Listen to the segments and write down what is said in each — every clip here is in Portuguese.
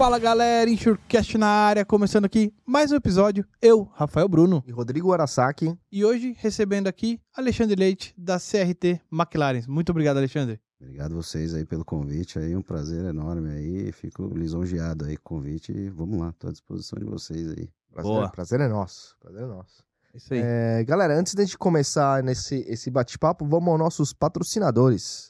Fala galera, Insurecast na área, começando aqui mais um episódio. Eu, Rafael Bruno, E Rodrigo Arasaki. e hoje recebendo aqui Alexandre Leite da CRT McLaren. Muito obrigado, Alexandre. Obrigado vocês aí pelo convite aí, um prazer enorme aí, fico lisonjeado aí com o convite e vamos lá, tô à disposição de vocês aí. Prazer, Boa. prazer é nosso. Prazer é nosso. Isso aí. É, galera, antes de a gente começar nesse esse bate-papo, vamos aos nossos patrocinadores.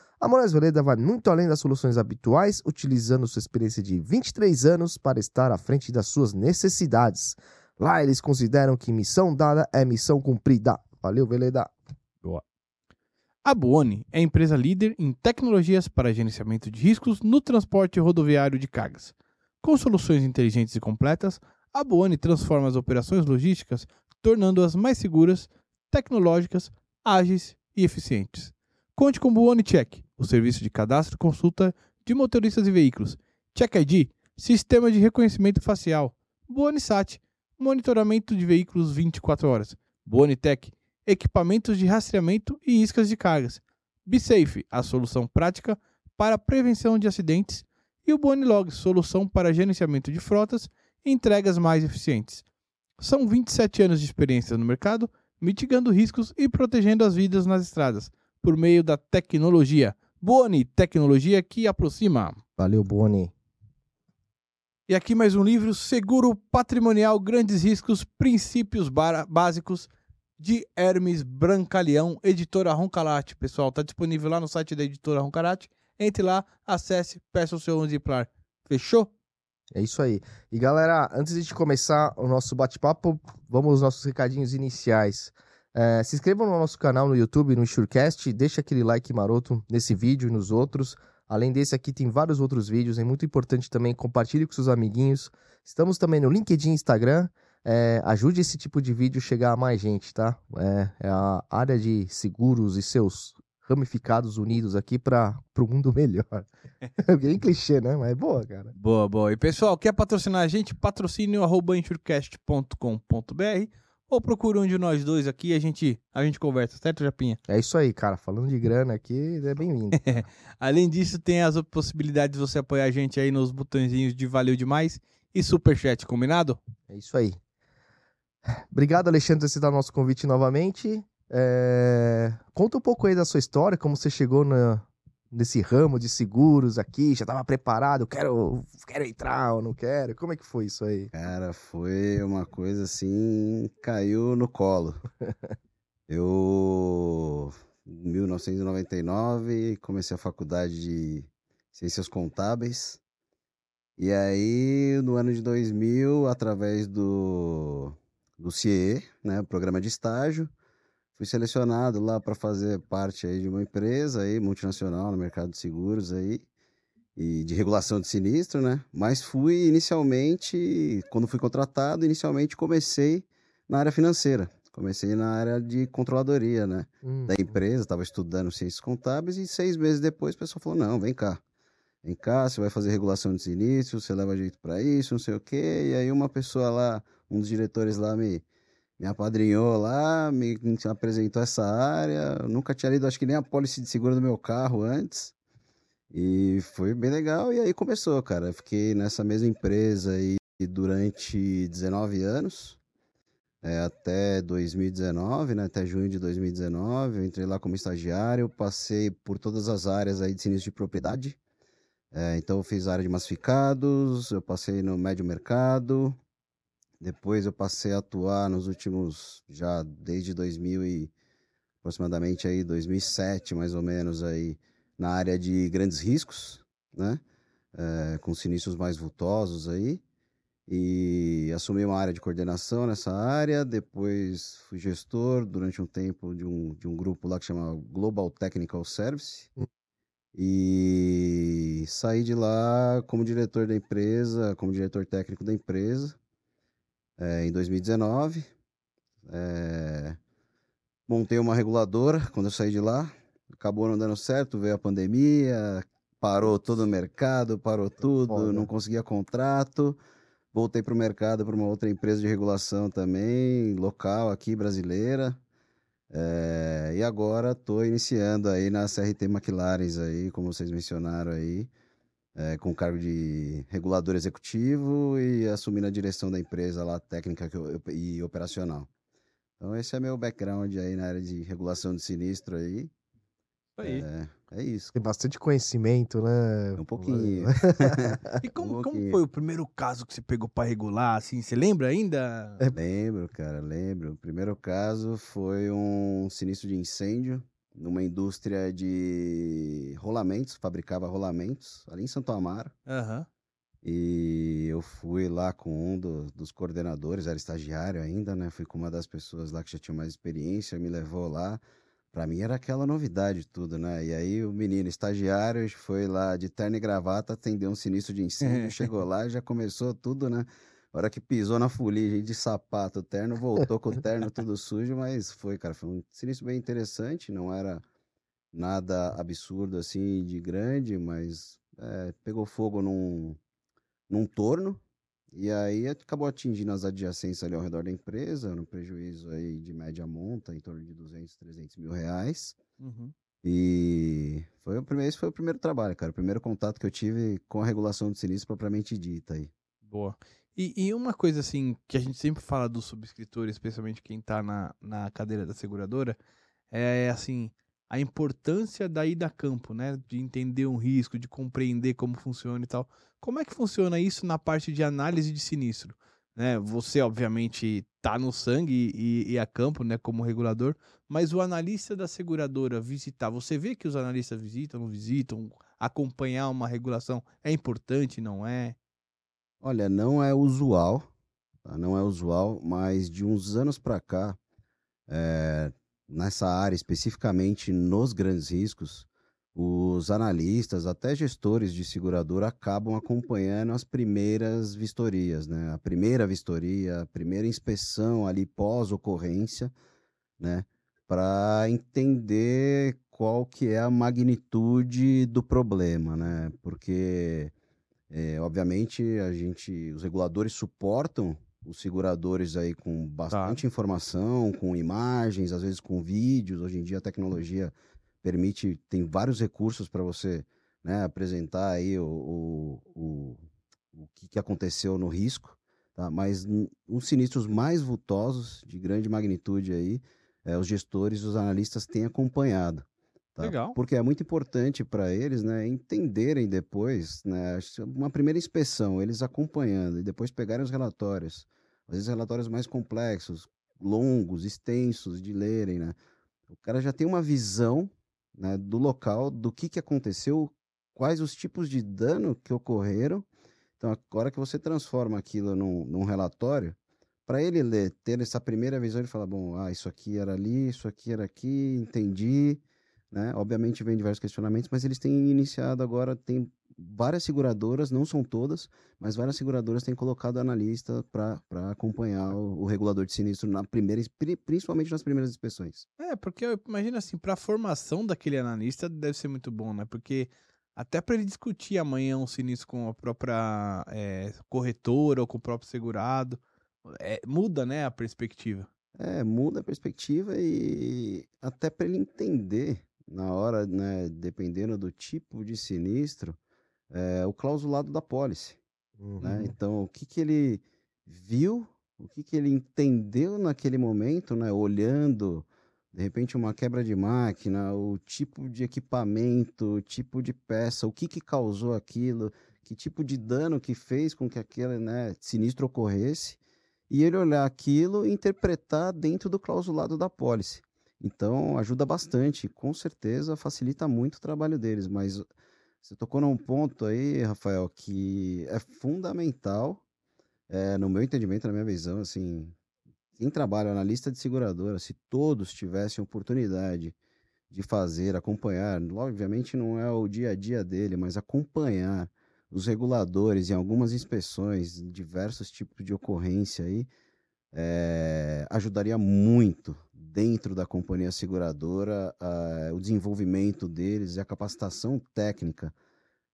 A Moraes Veleda vai muito além das soluções habituais, utilizando sua experiência de 23 anos para estar à frente das suas necessidades. Lá eles consideram que missão dada é missão cumprida. Valeu, Veleda. A Buoni é a empresa líder em tecnologias para gerenciamento de riscos no transporte rodoviário de cargas. Com soluções inteligentes e completas, a Buoni transforma as operações logísticas, tornando-as mais seguras, tecnológicas, ágeis e eficientes. Conte com o Buoni Check, o serviço de cadastro e consulta de motoristas e veículos. Check ID, sistema de reconhecimento facial. Buoni Sat, monitoramento de veículos 24 horas. Buoni Tech, equipamentos de rastreamento e iscas de cargas. BeSafe, a solução prática para prevenção de acidentes. E o Bonilog, solução para gerenciamento de frotas e entregas mais eficientes. São 27 anos de experiência no mercado, mitigando riscos e protegendo as vidas nas estradas, por meio da tecnologia. Boni, tecnologia que aproxima. Valeu, Boni. E aqui mais um livro, Seguro Patrimonial, Grandes Riscos, Princípios Básicos, de Hermes Brancaleão, editora Roncalate. Pessoal, tá disponível lá no site da editora Roncalate. Entre lá, acesse, peça o seu exemplar. Fechou? É isso aí. E galera, antes de começar o nosso bate-papo, vamos aos nossos recadinhos iniciais. É, se inscrevam no nosso canal no YouTube, no Insurecast, deixa aquele like maroto nesse vídeo e nos outros. Além desse aqui, tem vários outros vídeos, é muito importante também, compartilhe com seus amiguinhos. Estamos também no LinkedIn Instagram. É, ajude esse tipo de vídeo chegar a mais gente, tá? É, é a área de seguros e seus ramificados unidos aqui para o mundo melhor. Bem clichê, né? Mas é boa, cara. Boa, boa. E pessoal, quer patrocinar a gente? Patrocínio arroba insurecast.com.br ou procura um de nós dois aqui e a gente, a gente conversa, certo, Japinha? É isso aí, cara. Falando de grana aqui, é bem-vindo. Além disso, tem as possibilidades de você apoiar a gente aí nos botõezinhos de valeu demais e superchat, combinado? É isso aí. Obrigado, Alexandre, por aceitar o nosso convite novamente. É, Conta um pouco aí da sua história, como você chegou na- nesse ramo de seguros aqui, já estava preparado, quero, quero entrar ou não quero. Como é que foi isso aí? Cara, foi uma coisa assim, caiu no colo. Eu, em 1999, comecei a faculdade de Ciências Contábeis. E aí, no ano de 2000, através do, do CIE, né, programa de estágio, fui selecionado lá para fazer parte aí de uma empresa aí, multinacional no mercado de seguros aí e de regulação de sinistro, né? Mas fui inicialmente, quando fui contratado, inicialmente comecei na área financeira. Comecei na área de controladoria, né? Hum, Da empresa, estava estudando ciências contábeis e seis meses depois o pessoal falou: não, vem cá. Vem cá, você vai fazer regulação de sinistro, você leva jeito para isso, não sei o quê. E aí uma pessoa lá, um dos diretores lá me, me apadrinhou lá, me, apresentou essa área. Eu nunca tinha lido, acho que nem a pólice de seguro do meu carro antes. E foi bem legal. E aí começou, cara. Eu fiquei nessa mesma empresa aí durante 19 anos, é, até 2019, né? Até junho de 2019. Eu entrei lá como estagiário, passei por todas as áreas aí de sinistro de propriedade. É, então eu fiz área de massificados, eu passei no médio mercado, depois eu passei a atuar nos últimos, já desde 2000 e aproximadamente aí 2007, mais ou menos aí, na área de grandes riscos, né? É, com sinistros mais vultosos aí. E assumi uma área de coordenação nessa área. Depois fui gestor durante um tempo de um, de um grupo lá que chama Global Technical Service. E saí de lá como diretor da empresa, como diretor técnico da empresa. É, em 2019. É, montei uma reguladora quando eu saí de lá. Acabou não dando certo, veio a pandemia, parou todo o mercado, parou tudo, foda. não conseguia contrato. Voltei para o mercado para uma outra empresa de regulação também, local aqui, brasileira. É, e agora estou iniciando aí na CRT McLaren aí, como vocês mencionaram aí, é, com cargo de regulador executivo e assumindo a direção da empresa lá, técnica que eu- e operacional. Então esse é meu background aí na área de regulação de sinistro aí. Isso aí. É, é isso. Tem bastante conhecimento, né? Um pouquinho. E como, Um como pouquinho. foi o primeiro caso que você pegou pra regular, assim? Você lembra ainda? É. Lembro, cara, lembro. O primeiro caso foi um sinistro de incêndio numa indústria de rolamentos, fabricava rolamentos ali em Santo Amaro. Aham. E eu fui lá com um do- dos coordenadores, era estagiário ainda, né? Fui com uma das pessoas lá que já tinha mais experiência, me levou lá. Pra mim era aquela novidade tudo, né? E aí o menino estagiário foi lá de terno e gravata atender um sinistro de incêndio, chegou lá e já começou tudo, né? A hora que pisou na fuligem de sapato, terno voltou com o terno tudo sujo, mas foi, cara, foi um sinistro bem interessante, não era nada absurdo assim de grande, mas é, pegou fogo num, num torno e aí acabou atingindo as adjacências ali ao redor da empresa, no prejuízo aí de média monta, em torno de 200, 300 mil reais. Uhum. E foi o primeiro, esse foi o primeiro trabalho, cara, o primeiro contato que eu tive com a regulação de sinistro propriamente dita aí. Boa. E, e uma coisa assim que a gente sempre fala do subscritor, especialmente quem tá na, na cadeira da seguradora, é assim, a importância da ida a campo, né? De entender um risco, de compreender como funciona e tal. Como é que funciona isso na parte de análise de sinistro? Né? Você, obviamente, tá no sangue e, e a campo, né, como regulador, mas o analista da seguradora visitar, você vê que os analistas visitam, não visitam, acompanhar uma regulação é importante, não é? Olha, não é usual, tá? não é usual, mas de uns anos para cá, é, nessa área especificamente nos grandes riscos, os analistas, até gestores de seguradora acabam acompanhando as primeiras vistorias, né? A primeira vistoria, a primeira inspeção ali pós-ocorrência, né? Para entender qual que é a magnitude do problema, né? Porque é, obviamente, a gente, os reguladores suportam os seguradores aí com bastante informação, com imagens, às vezes com vídeos. Hoje em dia a tecnologia permite, tem vários recursos para você né, apresentar aí o, o, o, o que, que aconteceu no risco. Tá? Mas os sinistros mais vultosos, de grande magnitude aí, é, os gestores, os analistas têm acompanhado. Tá? Legal. Porque é muito importante para eles, né, entenderem depois, né, uma primeira inspeção, eles acompanhando e depois pegarem os relatórios, às vezes relatórios mais complexos, longos, extensos de lerem, né? O cara já tem uma visão, né, do local, do que que aconteceu, quais os tipos de dano que ocorreram. Então, agora que você transforma aquilo num, num relatório, para ele ler, ter essa primeira visão, ele fala, bom, ah, isso aqui era ali, isso aqui era aqui, entendi, né? Obviamente vem diversos questionamentos, mas eles têm iniciado agora, tem várias seguradoras, não são todas, mas várias seguradoras têm colocado analista para acompanhar o, o regulador de sinistro na primeira, pri- principalmente nas primeiras inspeções. É, porque eu imagino assim, pra formação daquele analista deve ser muito bom, né? Porque até pra ele discutir amanhã um sinistro com a própria é, corretora ou com o próprio segurado, é, muda, né, a perspectiva. É, muda a perspectiva e até para ele entender na hora, né, dependendo do tipo de sinistro, é, o clausulado da pólice. né? Uhum. Então, o que que ele viu, o que que ele entendeu naquele momento, né? Olhando, de repente, uma quebra de máquina, o tipo de equipamento, o tipo de peça, o que que causou aquilo, que tipo de dano que fez com que aquele, né, sinistro ocorresse, e ele olhar aquilo e interpretar dentro do clausulado da pólice. Então, ajuda bastante, com certeza facilita muito o trabalho deles, mas você tocou num ponto aí, Rafael, que é fundamental, é, no meu entendimento, na minha visão, assim, quem trabalha na lista de seguradora, se todos tivessem oportunidade de fazer, acompanhar, obviamente não é o dia a dia dele, mas acompanhar os reguladores em algumas inspeções, diversos tipos de ocorrência aí, é, ajudaria muito dentro da companhia seguradora o desenvolvimento deles e a capacitação técnica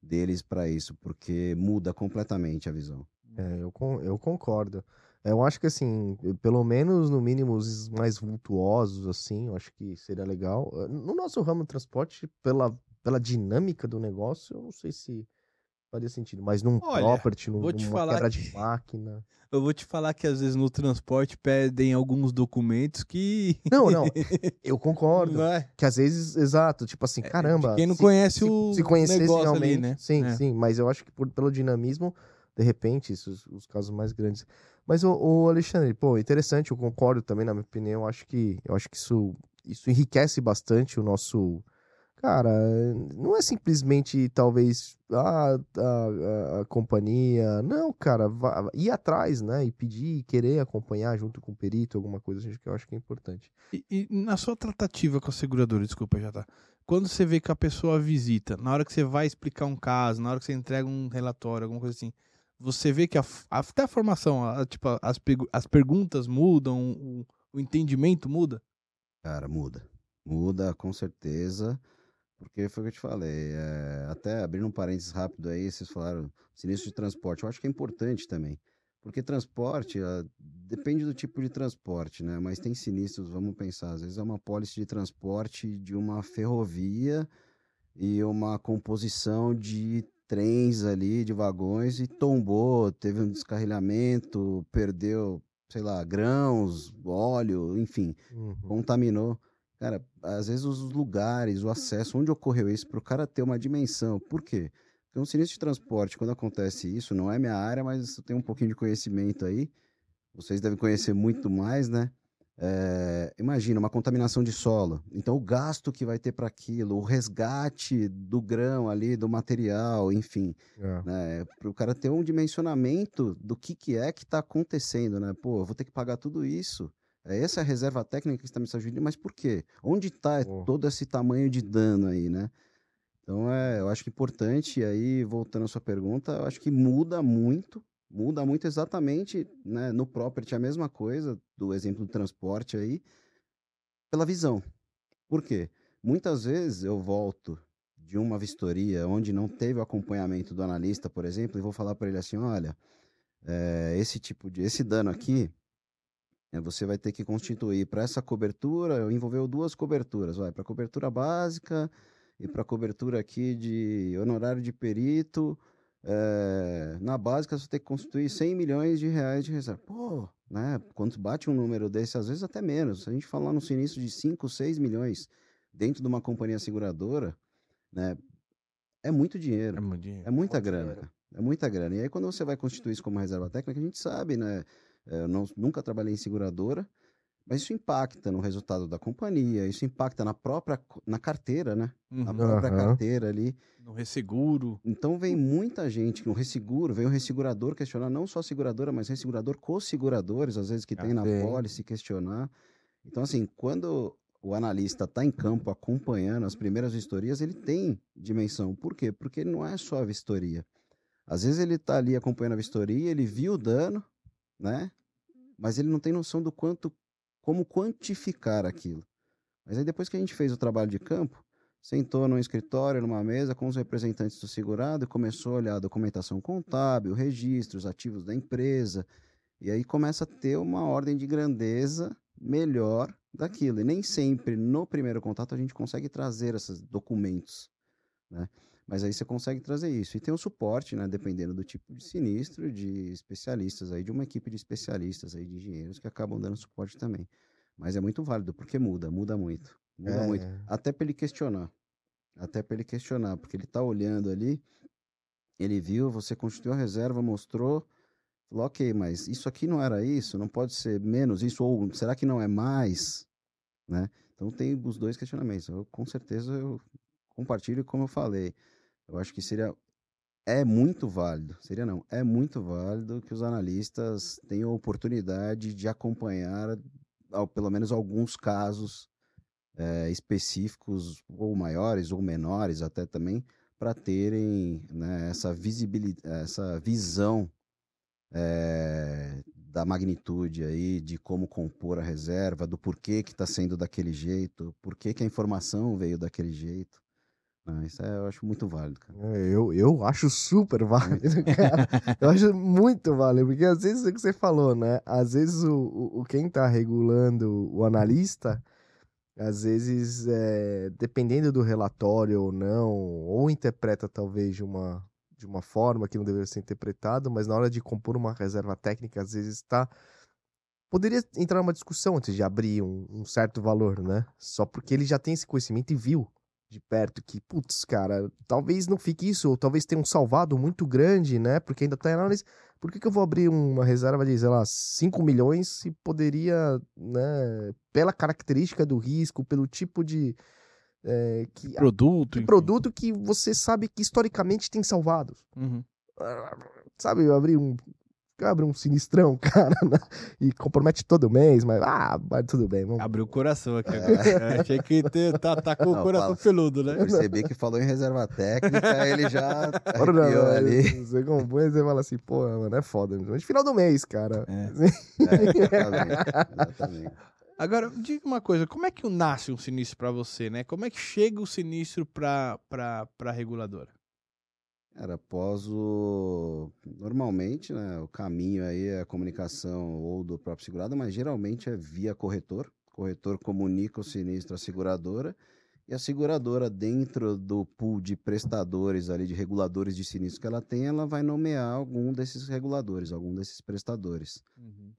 deles para isso, porque muda completamente a visão. É, eu, eu concordo. Eu acho que, assim, pelo menos no mínimo os mais vultuosos, assim, eu acho que seria legal. No nosso ramo de transporte, pela, pela dinâmica do negócio, eu não sei se faria sentido. Mas num Olha, property, num, numa quebra que... de máquina. Eu vou te falar que às vezes no transporte pedem alguns documentos que. Não, não. Eu concordo. É? Que às vezes, exato, tipo assim, é, caramba. Quem não se, conhece o. Se, se conhecesse realmente. Ali, né? Sim, é. sim. Mas eu acho que por, pelo dinamismo, de repente, os casos mais grandes. Mas o, o, Alexandre, pô, interessante, eu concordo também, na minha opinião. Eu acho que, eu acho que isso, isso enriquece bastante o nosso Cara, não é simplesmente talvez ah, a, a, a companhia. Não, cara, vá, ir atrás, né? E pedir, querer acompanhar junto com o perito, alguma coisa assim, que eu acho que é importante. E, e, na sua tratativa com a seguradora, desculpa, já tá. Quando você vê que a pessoa visita, na hora que você vai explicar um caso, na hora que você entrega um relatório, alguma coisa assim, você vê que a, até a formação, a, tipo, as, as perguntas mudam, o, o entendimento muda? Cara, muda. Muda, com certeza. Porque foi o que eu te falei. É, até abrindo um parênteses rápido aí, vocês falaram sinistro de transporte. Eu acho que é importante também. Porque transporte, uh, depende do tipo de transporte, né? Mas tem sinistros, vamos pensar. Às vezes é uma pólice de transporte de uma ferrovia e uma composição de trens ali, de vagões, e tombou, teve um descarrilhamento, perdeu, sei lá, grãos, óleo, enfim, uhum. contaminou. Cara, às vezes os lugares, o acesso, onde ocorreu isso, para o cara ter uma dimensão. Por quê? Porque um sinistro de transporte, quando acontece isso, não é minha área, mas eu tenho um pouquinho de conhecimento aí. Vocês devem conhecer muito mais, né? É, imagina uma contaminação de solo. Então, o gasto que vai ter para aquilo, o resgate do grão ali, do material, enfim, é. né? para o cara ter um dimensionamento do que, que é que está acontecendo, né? Pô, eu vou ter que pagar tudo isso. É essa é a reserva técnica que está me ajudando, mas por quê? Onde está oh. todo esse tamanho de dano aí, né? Então, é, eu acho que importante, e aí, voltando à sua pergunta, eu acho que muda muito, muda muito exatamente, né, no property, a mesma coisa, do exemplo do transporte aí, pela visão. Por quê? Muitas vezes eu volto de uma vistoria onde não teve o acompanhamento do analista, por exemplo, e vou falar para ele assim, olha, é, esse tipo de, esse dano aqui, você vai ter que constituir para essa cobertura, envolveu duas coberturas, vai para cobertura básica e para cobertura aqui de honorário de perito. É, na básica você tem que constituir 100 milhões de reais de reserva. Pô, né? Quando bate um número desse, às vezes até menos. Se a gente falar no sinistro de 5, 6 milhões dentro de uma companhia seguradora, né? É muito dinheiro. É, muito dinheiro. é muita grana. Dinheiro. É muita grana. E aí, quando você vai constituir isso como reserva técnica, a gente sabe, né? É, eu não, nunca trabalhei em seguradora, mas isso impacta no resultado da companhia, isso impacta na própria na carteira, né? Uhum. Na própria uhum. carteira ali. No resseguro. Então vem muita gente, no resseguro, vem o ressegurador questionar, não só a seguradora, mas ressegurador com seguradores, às vezes que ah, tem na pólice questionar. Então, assim, quando o analista está em campo acompanhando as primeiras vistorias, ele tem dimensão. Por quê? Porque não é só a vistoria. Às vezes ele está ali acompanhando a vistoria, ele viu o dano, né? Mas ele não tem noção do quanto, como quantificar aquilo. Mas aí depois que a gente fez o trabalho de campo, sentou num escritório, numa mesa com os representantes do segurado e começou a olhar a documentação contábil, registros, ativos da empresa, e aí começa a ter uma ordem de grandeza melhor daquilo. E nem sempre no primeiro contato a gente consegue trazer esses documentos, né? Mas aí você consegue trazer isso. E tem o suporte, né? Dependendo do tipo de sinistro, de especialistas aí, de uma equipe de especialistas aí, de engenheiros que acabam dando suporte também. Mas é muito válido, porque muda, muda muito. Muda é. muito. Até para ele questionar. Até para ele questionar, porque ele está olhando ali, ele viu, você constituiu a reserva, mostrou, falou, ok, mas isso aqui não era isso, não pode ser menos isso, ou será que não é mais? Né? Então tem os dois questionamentos. Eu, com certeza eu compartilho como eu falei. Eu acho que seria é muito válido, seria não, é muito válido que os analistas tenham a oportunidade de acompanhar ao, pelo menos alguns casos é, específicos, ou maiores ou menores até também, para terem né, essa, visibilidade, essa visão é, da magnitude aí, de como compor a reserva, do porquê que está sendo daquele jeito, porquê que a informação veio daquele jeito. Ah, isso é, eu acho muito válido, cara. É, Eu, eu acho super válido, cara. eu acho muito válido, porque às vezes é o que você falou, né? Às vezes o, o, o quem tá regulando o analista, às vezes, é, dependendo do relatório ou não, ou interpreta talvez de uma, de uma forma que não deveria ser interpretado, mas na hora de compor uma reserva técnica, às vezes está. Poderia entrar numa discussão antes de abrir um, um certo valor, né? Só porque ele já tem esse conhecimento e viu de perto que, putz, cara, talvez não fique isso, ou talvez tenha um salvado muito grande, né? Porque ainda tá em análise. Por que, que eu vou abrir uma reserva de, sei lá, 5 milhões se poderia, né, pela característica do risco, pelo tipo de. é, que, Produto. enfim. produto que você sabe que historicamente tem salvados. Uhum. Sabe, eu abri um. Abre um sinistrão, cara, né? e compromete todo mês, mas ah, mas tudo bem. Vamos... Abriu o coração aqui agora. Eu achei que te- tá, tá com o Não, coração fala. peludo, né? Percebi que falou em reserva técnica, ele já arrepiou ali. Você compõe e você fala assim, pô, mano, é foda. Mas final do mês, cara. É. É, exatamente, exatamente. Agora, diga uma coisa, como é que nasce um sinistro pra você, né? Como é que chega o sinistro pra, pra reguladora? Era após o. Normalmente, né? O caminho aí é a comunicação ou do próprio segurado, mas geralmente é via corretor. O corretor comunica o sinistro à seguradora e a seguradora, dentro do pool de prestadores ali, de reguladores de sinistro que ela tem, ela vai nomear algum desses reguladores, algum desses prestadores.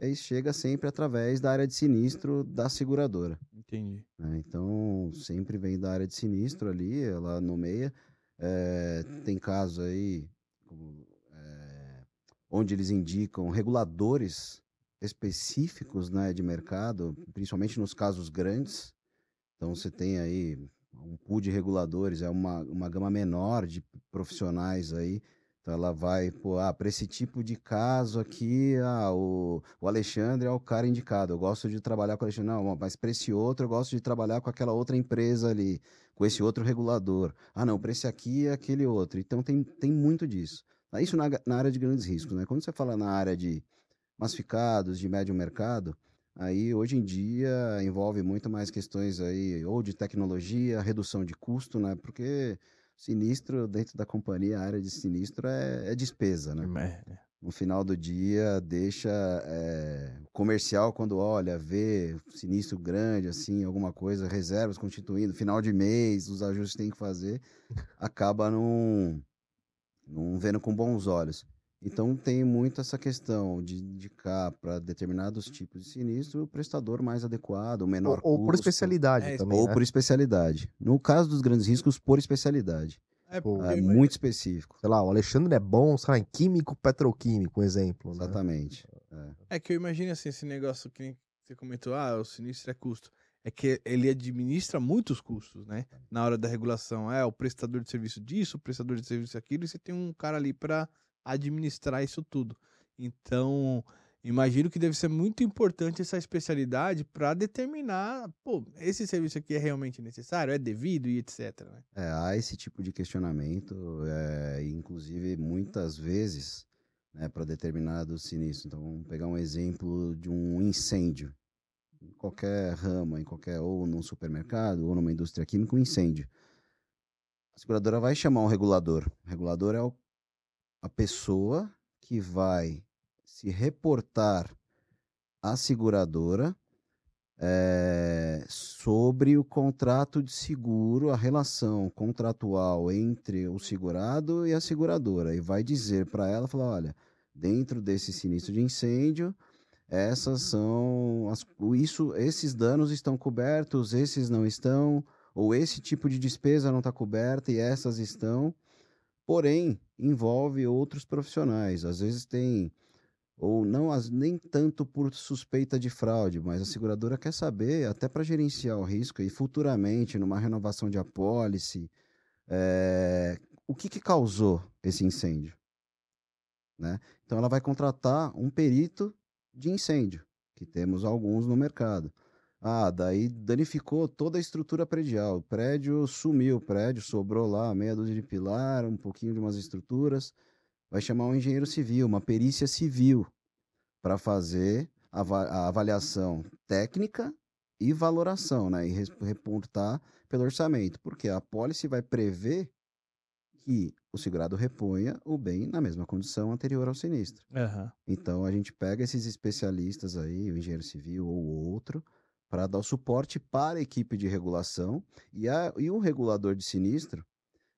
E aí chega sempre através da área de sinistro da seguradora. Entendi. né? Então, sempre vem da área de sinistro ali, ela nomeia. É, tem casos aí como, é, onde eles indicam reguladores específicos né, de mercado, principalmente nos casos grandes. Então, você tem aí um pool de reguladores, é uma, uma gama menor de profissionais aí. Então, ela vai, pô, ah, para esse tipo de caso aqui, ah, o, o Alexandre é o cara indicado. Eu gosto de trabalhar com o Alexandre. Não, mas para esse outro, eu gosto de trabalhar com aquela outra empresa ali, com esse outro regulador. Ah, não, para esse aqui é aquele outro. Então, tem, tem muito disso. Ah, Isso na, na área de grandes riscos, né? Quando você fala na área de massificados, de médio mercado, aí hoje em dia envolve muito mais questões aí, ou de tecnologia, redução de custo, né? Porque sinistro dentro da companhia, a área de sinistro é, é despesa, né? É, no final do dia deixa é, o comercial quando olha, vê sinistro grande, assim, alguma coisa, reservas constituindo, final de mês, os ajustes que tem que fazer, acaba não, não vendo com bons olhos. Então tem muito essa questão de indicar para determinados tipos de sinistro o prestador mais adequado, o menor Ou, ou por custo, especialidade É, também, ou né? por especialidade. No caso dos grandes riscos, por especialidade. É, Pô, É muito específico. Sei lá, o Alexandre é bom, sei lá, em químico, petroquímico, um exemplo. Né? Exatamente. É que eu imagino assim, esse negócio que você comentou, ah, o sinistro é custo. É que ele administra muitos custos, né? Na hora da regulação. É o prestador de serviço disso, o prestador de serviço aquilo, e você tem um cara ali para administrar isso tudo. Então, imagino que deve ser muito importante essa especialidade para determinar, pô, esse serviço aqui é realmente necessário, é devido e etc. né? É, há esse tipo de questionamento, é, inclusive muitas vezes, né, para determinados sinistros. Então, vamos pegar um exemplo de um incêndio. Em qualquer rama, em qualquer, ou num supermercado, ou numa indústria química, um incêndio. A seguradora vai chamar um regulador. O regulador é o- a pessoa que vai se reportar à seguradora é, sobre o contrato de seguro, a relação contratual entre o segurado e a seguradora. E vai dizer para ela, falar, olha, dentro desse sinistro de incêndio, essas são as, isso, esses danos estão cobertos, esses não estão, ou esse tipo de despesa não está coberta e essas estão. Porém, envolve outros profissionais. Às vezes tem ou não as, nem tanto por suspeita de fraude, mas a seguradora quer saber, até para gerenciar o risco e futuramente, numa renovação de apólice, é, o que, que causou esse incêndio. Né? Então, ela vai contratar um perito de incêndio, que temos alguns no mercado. Ah, daí danificou toda a estrutura predial. O prédio sumiu, o prédio sobrou lá meia dúzia de pilar, um pouquinho de umas estruturas. Vai chamar um engenheiro civil, uma perícia civil, para fazer a, avaliação técnica e valoração, né? E reportar pelo orçamento. Porque a pólice vai prever que o segurado reponha o bem na mesma condição anterior ao sinistro. Uhum. Então a gente pega esses especialistas aí, o engenheiro civil ou outro, para dar suporte para a equipe de regulação e, a, e o regulador de sinistro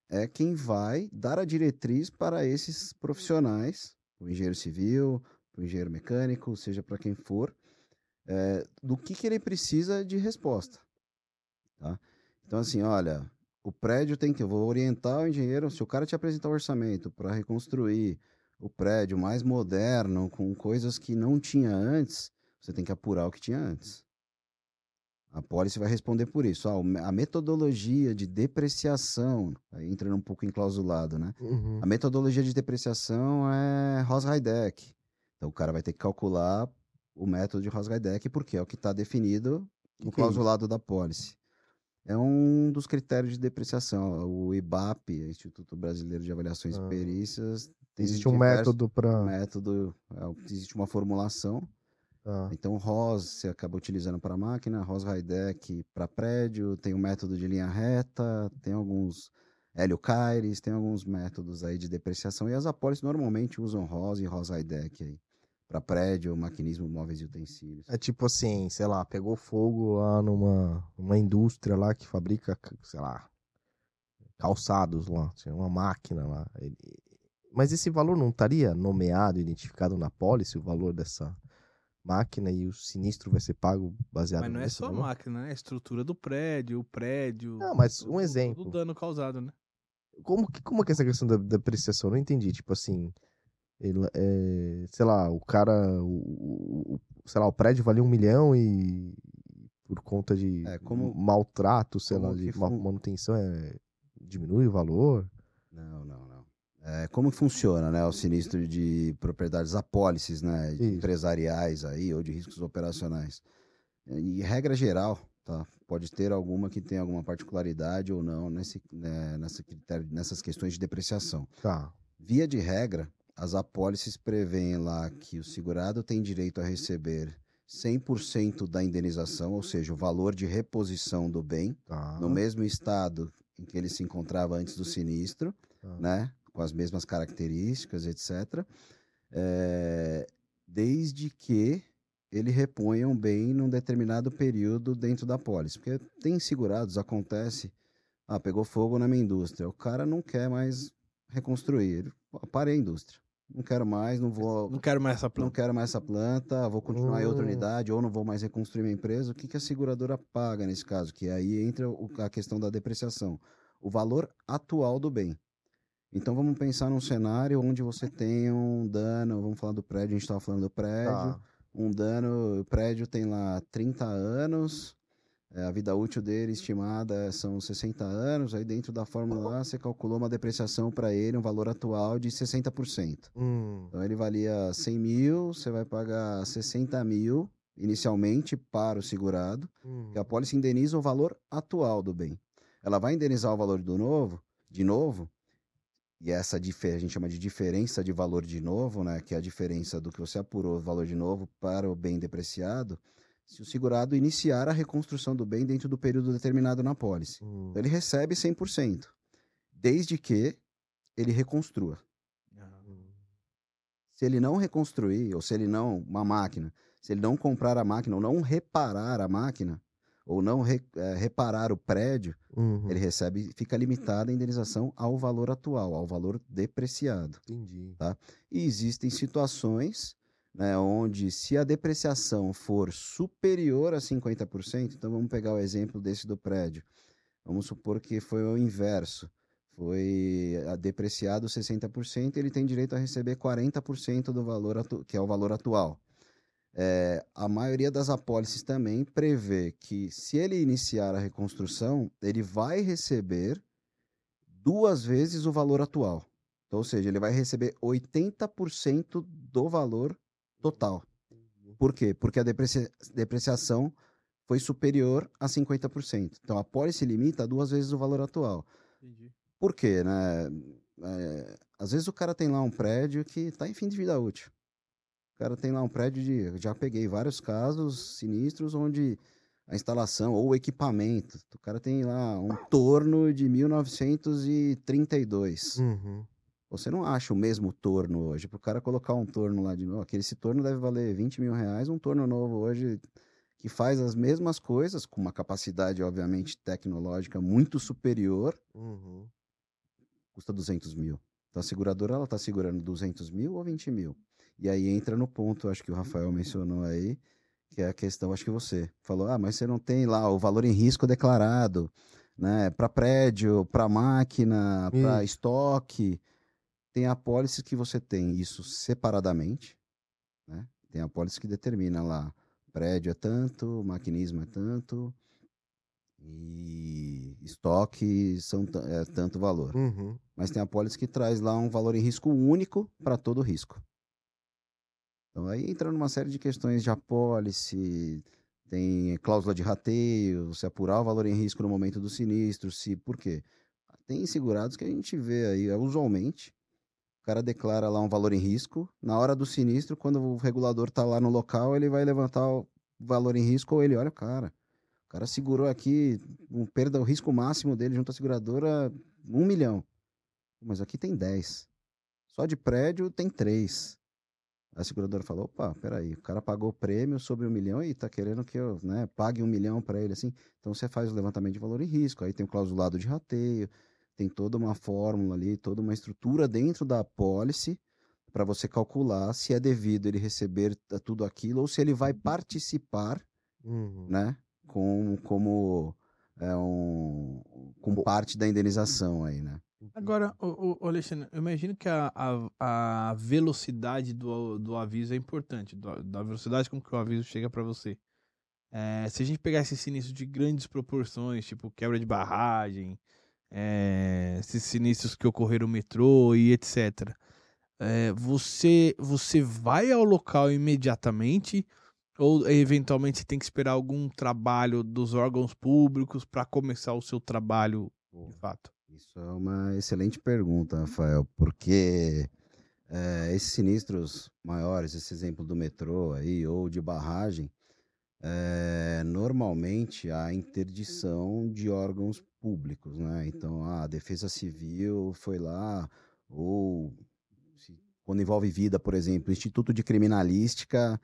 é quem vai dar a diretriz para esses profissionais, o engenheiro civil, o engenheiro mecânico, seja para quem for, é, do que, que ele precisa de resposta. Tá? Então, assim, olha, o prédio tem que. Eu vou orientar o engenheiro. Se o cara te apresentar o orçamento para reconstruir o prédio mais moderno, com coisas que não tinha antes, você tem que apurar o que tinha antes. A pólice vai responder por isso. Ah, a metodologia de depreciação, entrando um pouco enclausulado, né? Uhum. A metodologia de depreciação é Ross-Heideck. Então o cara vai ter que calcular o método de Ross-Heideck, porque é o que está definido no que clausulado é da pólice. É um dos critérios de depreciação. O IBAP, Instituto Brasileiro de Avaliações ah. e Perícias, existe um método para. método, é, existe uma formulação ah. Então, ROS você acaba utilizando para máquina, ROS Heideck para prédio, tem o método de linha reta, tem alguns Hélio Caires, tem alguns métodos aí de depreciação e as apólices normalmente usam ROS e ROS Heideck aí para prédio, maquinismo, móveis e utensílios. É tipo assim, sei lá, pegou fogo lá numa uma indústria lá que fabrica, sei lá, calçados lá, tinha uma máquina lá. Mas esse valor não estaria nomeado, identificado na pólice, o valor dessa máquina e o sinistro vai ser pago baseado Mas não é só valor? a máquina, né? É a estrutura do prédio, o prédio. Não, mas um exemplo. O dano causado, né? Como que, como que é essa questão da depreciação? Eu não entendi. Tipo assim, ele, é, sei lá, o cara, o, o, sei lá, o prédio valia um milhão e por conta de é, como, maltrato, sei lá, de manutenção, é, diminui o valor? Não, não. É, como funciona né, o sinistro de propriedades apólices né, empresariais aí, ou de riscos operacionais? E regra geral, tá? pode ter alguma que tenha alguma particularidade ou não nesse, né, nessa critério, nessas questões de depreciação. Tá. Via de regra, as apólices prevêem lá que o segurado tem direito a receber 100% da indenização, ou seja, o valor de reposição do bem, tá. no mesmo estado em que ele se encontrava antes do sinistro, tá. né? Com as mesmas características, etc., é, desde que ele reponha um bem num determinado período dentro da pólice. Porque tem segurados, acontece, ah, pegou fogo na minha indústria, o cara não quer mais reconstruir, parei a indústria. Não quero mais, não vou. Não quero mais essa planta. Não quero mais essa planta, vou continuar em outra hum. unidade, ou não vou mais reconstruir minha empresa. O que, que a seguradora paga nesse caso? Que aí entra a questão da depreciação. O valor atual do bem. Então vamos pensar num cenário onde você tem um dano, vamos falar do prédio, a gente estava falando do prédio, tá. um dano, o prédio tem lá 30 anos, é, a vida útil dele estimada são 60 anos, aí dentro da fórmula lá você calculou uma depreciação para ele, um valor atual de 60%. Hum. Então ele valia 100 mil, você vai pagar 60 mil inicialmente para o segurado, hum. e a pólice indeniza o valor atual do bem. Ela vai indenizar o valor do novo, de novo, e essa a gente chama de diferença de valor de novo, né, que é a diferença do que você apurou o valor de novo para o bem depreciado, se o segurado iniciar a reconstrução do bem dentro do período determinado na pólice. Hum. Então, ele recebe 100%, desde que ele reconstrua. Hum. Se ele não reconstruir, ou se ele não, uma máquina, se ele não comprar a máquina ou não reparar a máquina, ou não re, é, reparar o prédio, uhum. ele recebe, fica limitada a indenização ao valor atual, ao valor depreciado. Entendi. Tá? E existem situações né, onde se a depreciação for superior a 50%, então vamos pegar o exemplo desse do prédio. Vamos supor que foi o inverso. Foi depreciado 60%, ele tem direito a receber 40% do valor, que é o valor atual. É, a maioria das apólices também prevê que, se ele iniciar a reconstrução, ele vai receber duas vezes o valor atual. Então, ou seja, ele vai receber 80% do valor total. Por quê? Porque a deprecia depreciação foi superior a 50%. Então a pólice limita a duas vezes o valor atual. Entendi. Por quê, né? É, às vezes o cara tem lá um prédio que está em fim de vida útil. O cara tem lá um prédio de. Já peguei vários casos sinistros onde a instalação ou o equipamento. O cara tem lá um torno de 1932. Uhum. Você não acha o mesmo torno hoje. Para o cara colocar um torno lá de novo, aquele esse torno deve valer 20 mil reais. Um torno novo hoje que faz as mesmas coisas, com uma capacidade, obviamente, tecnológica muito superior, Uhum. custa 200 mil. Então a seguradora ela está segurando 200 mil ou 20 mil. E aí entra no ponto, acho que o Rafael mencionou aí, que é a questão, acho que você falou, ah, mas você não tem lá o valor em risco declarado, né? Para prédio, para máquina, para estoque. Tem apólices que você tem isso separadamente, né? Tem apólice que determina lá, prédio é tanto, maquinismo é tanto, e estoque são, é tanto valor. Uhum. Mas tem a pólice que traz lá um valor em risco único para todo risco. Então aí entra numa série de questões de apólice, tem cláusula de rateio, se apurar o valor em risco no momento do sinistro, se por quê? Tem segurados que a gente vê aí, é, usualmente, o cara declara lá um valor em risco, na hora do sinistro, quando o regulador tá lá no local, ele vai levantar o valor em risco ou ele olha, cara, o cara segurou aqui, um perda, o risco máximo dele junto à seguradora, um milhão. Mas aqui tem 10. Só de prédio tem 3. A seguradora falou: opa, peraí, o cara pagou prêmio sobre um milhão e tá querendo que eu né, pague um milhão para ele assim. Então você faz o levantamento de valor em risco, aí tem o clausulado de rateio, tem toda uma fórmula ali, toda uma estrutura dentro da apólice para você calcular se é devido ele receber t- tudo aquilo ou se ele vai participar, Uhum. né, com, como é um, com parte da indenização aí, né? Agora, o, o, Alexandre, eu imagino que a, a, a velocidade do, do aviso é importante, do- da velocidade com que o aviso chega para você. É, se a gente pegar esse sinistro de grandes proporções, tipo quebra de barragem, é, esses sinistros que ocorreram no metrô e etc. é, você, você vai ao local imediatamente ou eventualmente tem que esperar algum trabalho dos órgãos públicos para começar o seu trabalho de fato? Isso é uma excelente pergunta, Rafael, porque eh, esses sinistros maiores, esse exemplo do metrô aí, ou de barragem, eh, normalmente há interdição de órgãos públicos, né? Então, a Defesa Civil foi lá, ou se- quando envolve vida, por exemplo, Instituto de Criminalística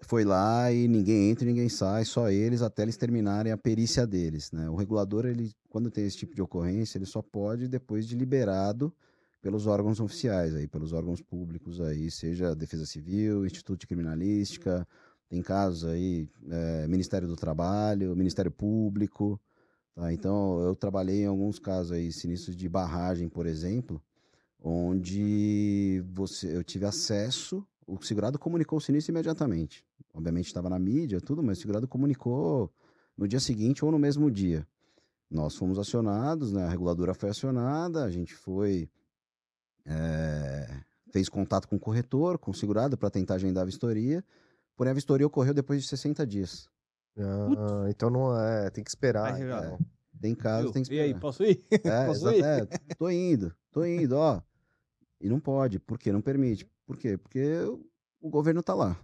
foi lá e ninguém entra ninguém sai, só eles até eles terminarem a perícia deles, né? O regulador, ele, quando tem esse tipo de ocorrência, ele só pode depois de liberado pelos órgãos oficiais aí, pelos órgãos públicos aí, seja Defesa Civil, Instituto de Criminalística, tem casos aí, é, Ministério do Trabalho, Ministério Público, tá? Então, eu trabalhei em alguns casos aí, sinistros de barragem, por exemplo, onde você, eu tive acesso, o segurado comunicou o sinistro imediatamente. Obviamente estava na mídia, tudo, mas o segurado comunicou no dia seguinte ou no mesmo dia. Nós fomos acionados, né, a reguladora foi acionada, a gente foi. eh, fez contato com o corretor, com o segurado, para tentar agendar a vistoria. Porém, a vistoria ocorreu depois de 60 dias. Ah, então não é, tem que esperar. Vai, é. Tem casos, Viu? tem que E aí, esperar. posso ir? É, Posso ir? é, tô indo, tô indo, ó. E não pode, por quê? Não permite. Por quê? Porque o- governo tá lá.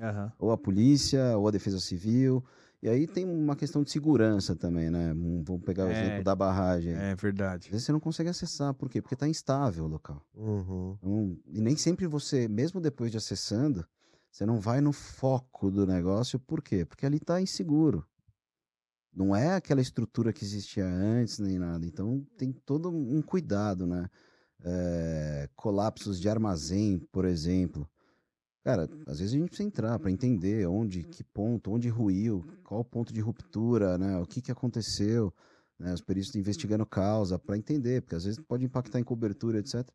Aham. Ou a polícia, ou a defesa civil. E aí tem uma questão de segurança também, né? Vamos pegar o É. exemplo da barragem. É Às verdade. vezes você não consegue acessar, por quê? Porque tá instável o local. Uhum. Então, e nem sempre você, mesmo depois de acessando, você não vai no foco do negócio, por quê? Porque ali tá inseguro. Não é aquela estrutura que existia antes, nem nada. Então tem todo um cuidado, né? É, colapsos de armazém, por exemplo. Cara, às vezes a gente precisa entrar para entender onde, que ponto, onde ruiu, qual o ponto de ruptura, né? O que, que aconteceu, né? Os peritos investigando causa para entender, porque às vezes pode impactar em cobertura, etc.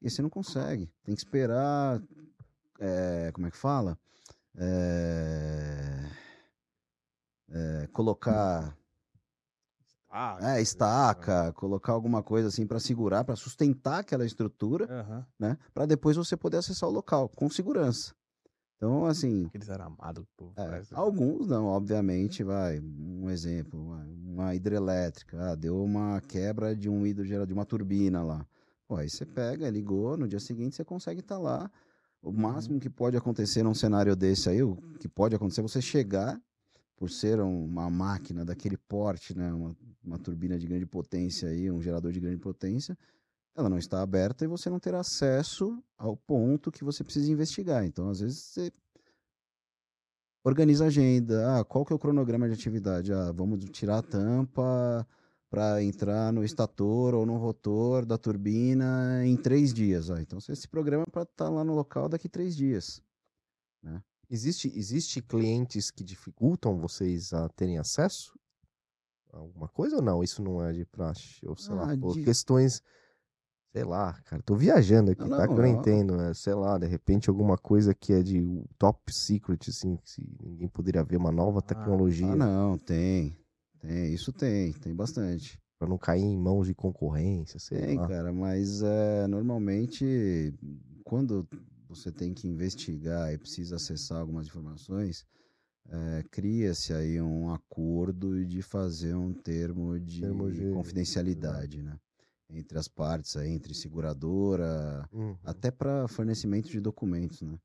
E você não consegue. Tem que esperar. é, como é que fala? É, colocar Ah, é, estaca, colocar alguma coisa assim para segurar, para sustentar aquela estrutura, Aham. né? Para depois você poder acessar o local com segurança. Então, assim, Aqueles aramados povo é, né? alguns não, obviamente, vai. Um exemplo, uma, hidrelétrica, ah, deu uma quebra de um hidrogerador, de uma turbina lá. Pô, aí você pega, ligou, no dia seguinte você consegue estar lá. O máximo que pode acontecer num cenário desse aí, o que pode acontecer é você chegar, por ser um- uma máquina daquele porte, né, uma, uma turbina de grande potência aí, um gerador de grande potência, ela não está aberta e você não terá acesso ao ponto que você precisa investigar. Então, às vezes, você organiza a agenda. Ah, qual que é o cronograma de atividade? Ah, vamos tirar a tampa para entrar no estator ou no rotor da turbina em três dias. Ah, então você se programa para estar lá no local daqui três dias. Existe, existe clientes que dificultam vocês a terem acesso alguma coisa ou não? Isso não é de praxe? Ou sei lá, Ah, por de- questões. Sei lá, cara, tô viajando aqui, Não, tá? Que eu não, não ó. entendo, né? Sei lá, de repente alguma coisa que é de top secret, assim, que se ninguém poderia ver uma nova tecnologia Ah, não, tem. Tem, isso tem, tem bastante. pra não cair em mãos de concorrência, sei Tem, lá. cara, mas é, normalmente quando você tem que investigar e precisa acessar algumas informações, é, cria-se aí um acordo de fazer um termo de Termo de- confidencialidade, né? Entre as partes, aí, entre seguradora, Uhum. até para fornecimento de documentos, né?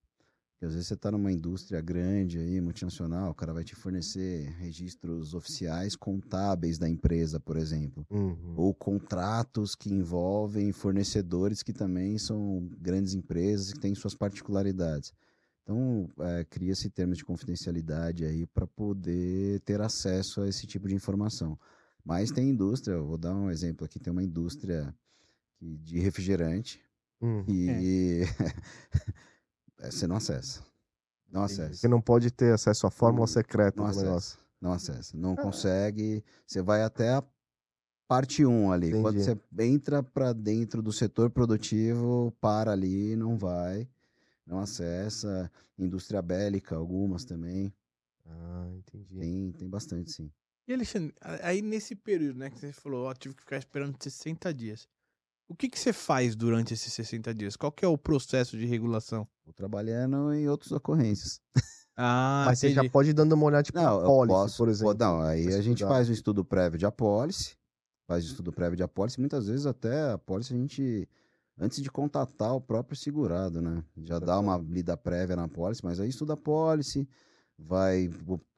Porque às vezes você está numa indústria grande aí, multinacional, o cara vai te fornecer registros oficiais contábeis da empresa, por exemplo Uhum. ou contratos que envolvem fornecedores que também são grandes empresas que têm suas particularidades. Então, é, cria-se termos de confidencialidade aí para poder ter acesso a esse tipo de informação. Mas tem indústria, eu vou dar um exemplo aqui, tem uma indústria que- de refrigerante Uhum. e é, você não acessa. Não acessa. Porque não pode ter acesso à fórmula Não- secreta Não do acessa. negócio. Não acessa. Não Ah. consegue. Você vai até a parte 1 ali. Quando Entendi. você entra para dentro do setor produtivo, para ali, não vai. Não acessa. Indústria bélica, algumas também. Ah, entendi. Tem, tem bastante, sim. E Alexandre, aí nesse período, né, que você falou, ó, tive que ficar esperando 60 dias. O que que você faz durante esses 60 dias? Qual que é o processo de regulação? Vou trabalhando em outras ocorrências. Ah, Mas você já entendi. pode ir dando uma olhada, tipo, Não, policy, posso, por exemplo. Não, aí a gente faz o estudo prévio de apólice, faz o estudo prévio de apólice, muitas vezes até a apólice a gente, antes de contatar o próprio segurado, né? Já dá uma lida prévia na apólice, mas aí estuda a apólice, vai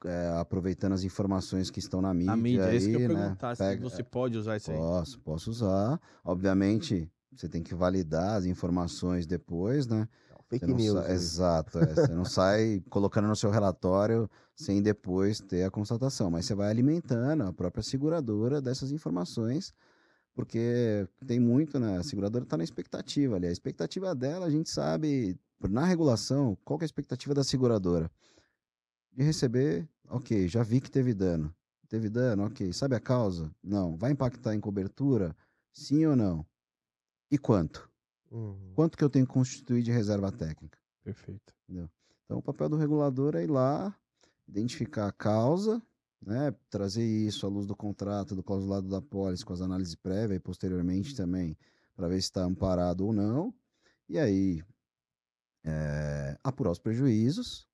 é, aproveitando as informações que estão na mídia. Na mídia, é isso que eu aí, né? perguntar, se Pega- você pode usar isso aí. Posso, posso usar. Obviamente, você tem que validar as informações depois, né? Você Fake news. sa- né? Exato. é, você não sai colocando no seu relatório sem depois ter a constatação. Mas você vai alimentando a própria seguradora dessas informações, porque tem muito, né? A seguradora está na expectativa ali. A expectativa dela, a gente sabe, na regulação, qual que é a expectativa da seguradora? De receber, ok, já vi que teve dano. Teve dano, ok. Sabe a causa? Não. Vai impactar em cobertura? Sim ou não? E quanto? Uhum. Quanto que eu tenho que constituir de reserva técnica? Perfeito. Então, o papel do regulador é ir lá, identificar a causa, né, trazer isso à luz do contrato, do clausulado da pólice, com as análises prévias e posteriormente também, para ver se está amparado ou não. E aí, é, apurar os prejuízos,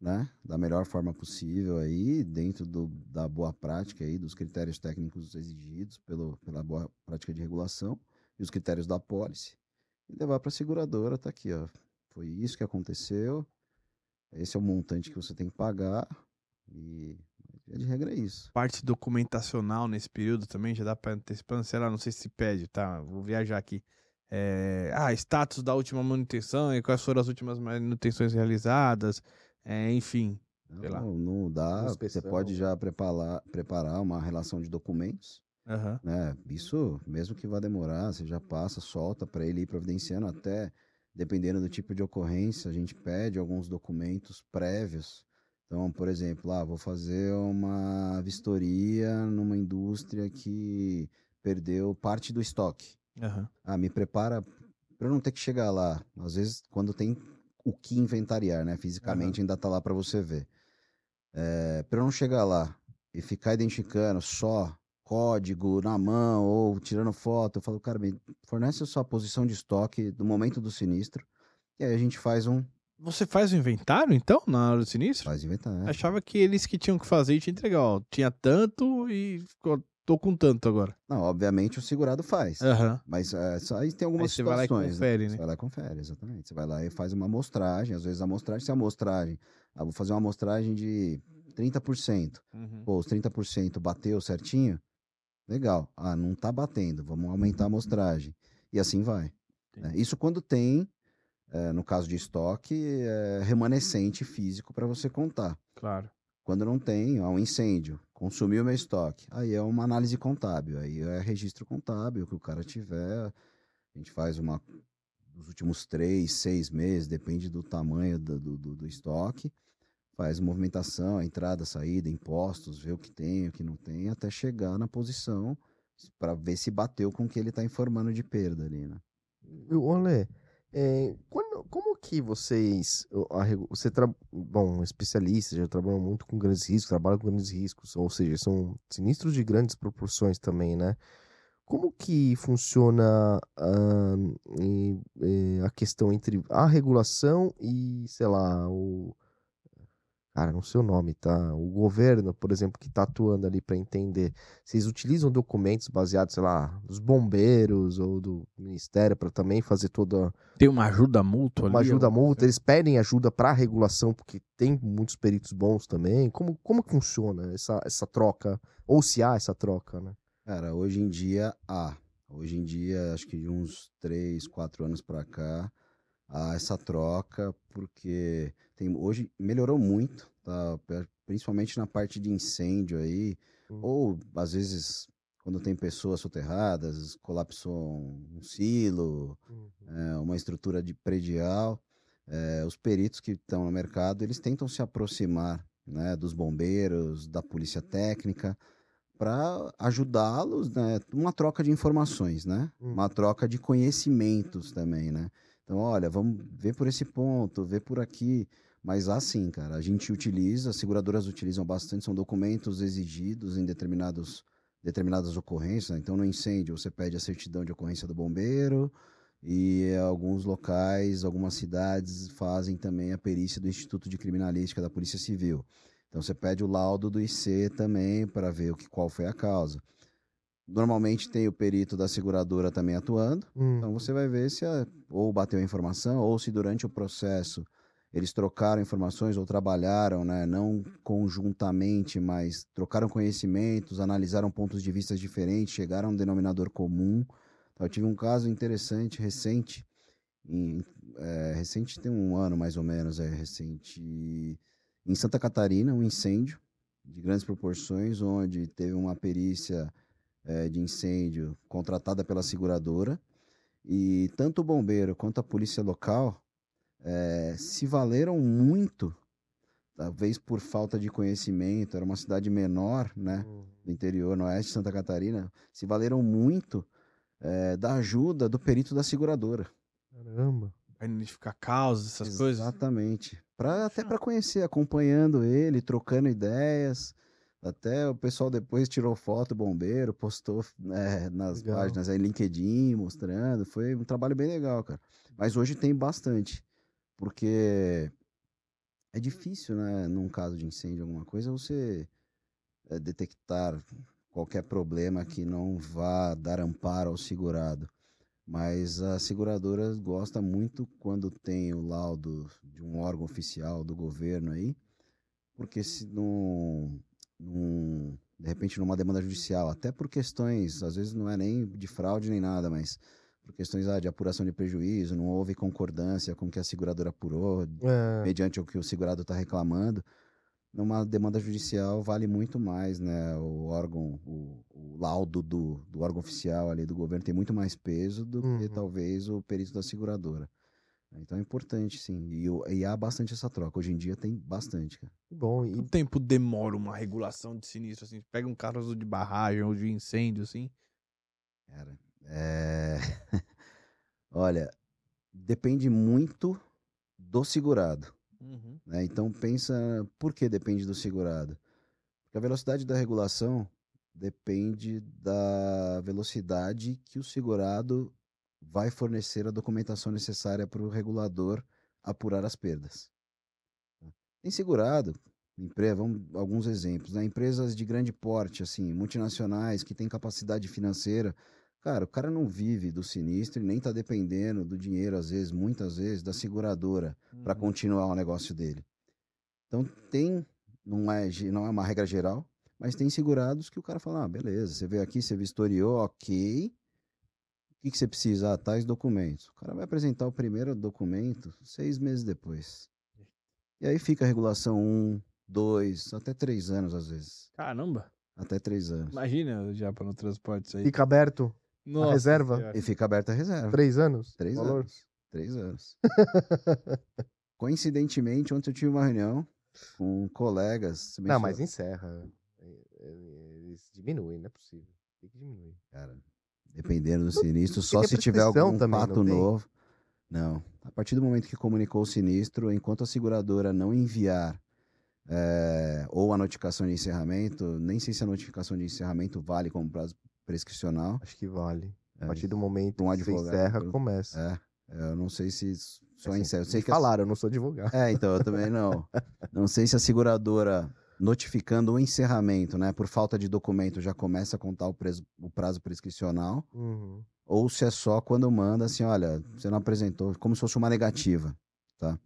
né, da melhor forma possível aí, dentro do, da boa prática aí, dos critérios técnicos exigidos pelo, pela boa prática de regulação e os critérios da pólice, e levar para a seguradora, tá aqui, ó. Foi isso que aconteceu, esse é o montante que você tem que pagar e é de regra é isso. Parte documentacional nesse período também, já dá pra antecipando, sei lá, não sei se pede, tá? Vou viajar aqui. É, ah, status da última manutenção e quais foram as últimas manutenções realizadas, é, enfim. Sei lá. Não, não dá, você pode já preparar, preparar uma relação de documentos, Aham. né? Isso, mesmo que vá demorar, você já passa, solta para ele ir providenciando até, dependendo do tipo de ocorrência, a gente pede alguns documentos prévios. Então, por exemplo, ah, vou fazer uma vistoria numa indústria que perdeu parte do estoque. Aham. Ah, me prepara para eu não ter que chegar lá. Às vezes, quando tem o que inventariar, né? Fisicamente ainda tá lá para você ver. É, para eu não chegar lá e ficar identificando só código na mão ou tirando foto, eu falo, cara, me fornece a sua posição de estoque do momento do sinistro. E aí a gente faz um Você faz o inventário, então, na hora do sinistro? Faz inventário. Achava que eles que tinham que fazer e te entregar, ó. Tinha tanto e tô com tanto agora. Não, obviamente o segurado faz. Aham. Mas é, só aí tem algumas Aí você vai lá e situações. confere, Você né? vai lá e confere, exatamente. Você vai lá e faz uma amostragem. Às vezes a amostragem, se a amostragem. Ah, vou fazer uma amostragem de 30%. Uhum. Pô, os 30% bateu certinho? Legal. Ah, não tá batendo. Vamos aumentar a amostragem. E assim vai. né? Isso quando tem, eh, no caso de estoque, eh, remanescente físico para você contar. Claro. Quando não tem, há um incêndio, consumiu meu estoque. Aí é uma análise contábil, aí é registro contábil que o cara tiver. A gente faz uma dos últimos três, seis meses, depende do tamanho do, do, do- estoque. Faz movimentação, entrada, saída, impostos, vê o que tem, o que não tem, até chegar na posição para ver se bateu com o que ele está informando de perda ali, né? Olê, é, quando- como que vocês. a Você tra, bom, especialista, já trabalham muito com grandes riscos, trabalham com grandes riscos, ou seja, são sinistros de grandes proporções também, né? Como que funciona ah, e- e a questão entre a regulação e, sei lá, o. Cara, não sei o nome, tá? O governo, por exemplo, que tá atuando ali para entender. Vocês utilizam documentos baseados, sei lá, dos bombeiros ou do ministério para também fazer toda Tem uma ajuda mútua uma ali? ajuda alguma mútua? Eles pedem ajuda para regulação porque tem muitos peritos bons também. Como como funciona essa, essa troca? Ou se há essa troca, né? Cara, hoje em dia há. Hoje em dia, acho que de uns três, quatro anos para cá, há essa troca, porque tem, hoje melhorou muito, tá? Principalmente na parte de incêndio aí, Hum. ou às vezes quando tem pessoas soterradas, colapsou um silo, é, uma estrutura de predial, é, os peritos que estão no mercado, eles tentam se aproximar né, dos bombeiros, da polícia técnica, para ajudá-los, né, uma troca de informações, né, Hum. uma troca de conhecimentos também, né. Então, olha, vamos ver por esse ponto, ver por aqui, mas assim, cara, a gente utiliza, as seguradoras utilizam bastante, são documentos exigidos em determinados determinadas ocorrências. né? Então, no incêndio, você pede a certidão de ocorrência do bombeiro e alguns locais, algumas cidades fazem também a perícia do Instituto de Criminalística da Polícia Civil. Então, você pede o laudo do IC também para ver o que, qual foi a causa. Normalmente tem o perito da seguradora também atuando. Hum. Então você vai ver se a- ou bateu a informação ou se durante o processo eles trocaram informações ou trabalharam, né, não conjuntamente, mas trocaram conhecimentos, analisaram pontos de vista diferentes, chegaram a um denominador comum. Então, eu tive um caso interessante, recente, em- é, recente tem um ano mais ou menos, é recente, em Santa Catarina, um incêndio de grandes proporções, onde teve uma perícia eh, de incêndio contratada pela seguradora e tanto o bombeiro quanto a polícia local eh, se valeram muito, talvez por falta de conhecimento, era uma cidade menor, né, Hum. do interior, no oeste de Santa Catarina, se valeram muito eh, da ajuda do perito da seguradora. Caramba. Pra identificar causas, essas coisas. Exatamente. Pra, até para conhecer, acompanhando ele, trocando ideias. Até o pessoal depois tirou foto bombeiro, postou né, nas Legal. páginas aí, LinkedIn, mostrando. Foi um trabalho bem legal, cara. Mas hoje tem bastante. Porque é difícil, né, num caso de incêndio, alguma coisa, você eh, detectar qualquer problema que não vá dar amparo ao segurado. Mas a seguradora gosta muito quando tem o laudo de um órgão oficial do governo aí, porque se não, não- de repente numa demanda judicial, até por questões, às vezes não é nem de fraude nem nada, mas por questões ah, de apuração de prejuízo, não houve concordância com o que a seguradora apurou, É, mediante o que o segurado está reclamando, numa demanda judicial vale muito mais, né? O órgão, o, o laudo do, do órgão oficial ali do governo tem muito mais peso do que Uhum. talvez o perito da seguradora. Então é importante, sim. E, o- e há bastante essa troca. Hoje em dia tem bastante, cara. bom. E, Quanto tempo demora uma regulação de sinistro, assim? Pega um caso de barragem ou de incêndio, assim. Cara, é... Olha, depende muito do segurado. Uhum. né? Então pensa, por que depende do segurado? Porque a velocidade da regulação depende da velocidade que o segurado vai fornecer a documentação necessária para o regulador apurar as perdas. Tem segurado, empre- vamos alguns exemplos, né? Empresas de grande porte, assim, multinacionais que têm capacidade financeira. Cara, o cara não vive do sinistro e nem está dependendo do dinheiro, às vezes, muitas vezes, da seguradora para Uhum. continuar o negócio dele. Então tem, não é, não é uma regra geral, mas tem segurados que o cara fala, ah, beleza, você veio aqui, você vistoriou, ok. O que, que você precisa? Ah, tais documentos. O cara vai apresentar o primeiro documento seis meses depois. E aí fica a regulação um, dois, até três anos às vezes. Caramba. Até três anos. Imagina já para no transporte isso aí. Fica aberto Nossa reserva? Senhora. E fica aberta a reserva. três anos? Três Valor? anos. Três anos. Coincidentemente, ontem eu tive uma reunião com colegas. Não, mas encerra. Eles diminuem, não é possível. Tem que diminuir. Cara, dependendo do sinistro, só que se tiver algum não fato tem? novo. Não. A partir do momento que comunicou o sinistro, enquanto a seguradora não enviar eh, ou a notificação de encerramento, nem sei se a notificação de encerramento vale como prazo prescricional. Acho que vale. A É, partir do momento um que você encerra, eu- começa. É, eu não sei se só Assim, encerra. Eu sei que a- falaram, eu não sou advogado. É, então, eu também não. Não sei se a seguradora notificando o encerramento, né, por falta de documento, já começa a contar o, preso- o prazo prescricional, Uhum. ou se é só quando manda assim, olha, você não apresentou, como se fosse uma negativa. É.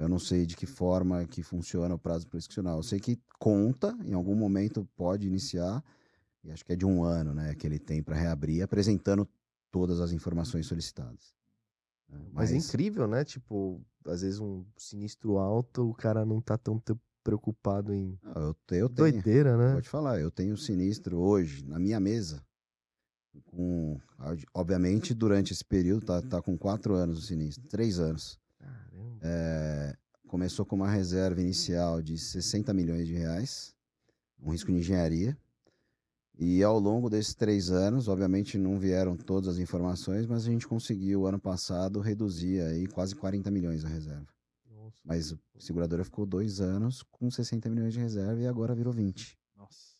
Eu não sei de que forma que funciona o prazo prescricional. Eu sei que conta, em algum momento pode iniciar, e acho que é de um ano, né, que ele tem para reabrir, apresentando todas as informações solicitadas. É, Mas é incrível, né? Tipo, às vezes um sinistro alto, o cara não tá tão preocupado em. Eu, eu tenho. Doideira, né? Vou te falar, eu tenho sinistro hoje na minha mesa. Com, obviamente, durante esse período, tá, tá com quatro anos o sinistro, três anos. É, começou com uma reserva inicial de 60 milhões de reais, um risco de engenharia. E ao longo desses três anos, obviamente não vieram todas as informações, mas a gente conseguiu, ano passado, reduzir aí quase 40 milhões a reserva. Nossa. Mas a seguradora ficou dois anos com 60 milhões de reserva e agora virou 20. Nossa.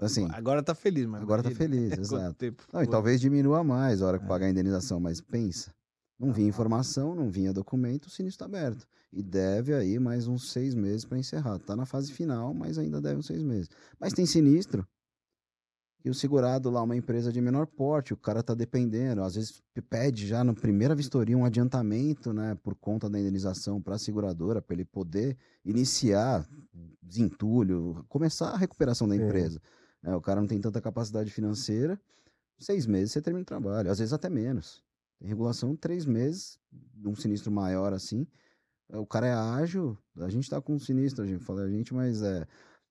Assim, agora tá feliz, mas agora tá feliz, exato. tempo Não, e talvez diminua mais a hora que É. pagar a indenização, mas pensa. Não vinha informação, não vinha documento, o sinistro está aberto. E deve aí mais uns seis meses para encerrar. Tá na fase final, mas ainda deve uns seis meses. Mas tem sinistro que o segurado lá, uma empresa de menor porte, o cara tá dependendo, às vezes pede já na primeira vistoria um adiantamento, né, por conta da indenização para a seguradora, para ele poder iniciar desentulho, começar a recuperação da É. empresa. né? o cara não tem tanta capacidade financeira, seis meses você termina o trabalho, às vezes até menos. Tem regulação três meses, um sinistro maior assim. O cara é ágil, a gente tá com um sinistro, a gente fala a gente, mas é,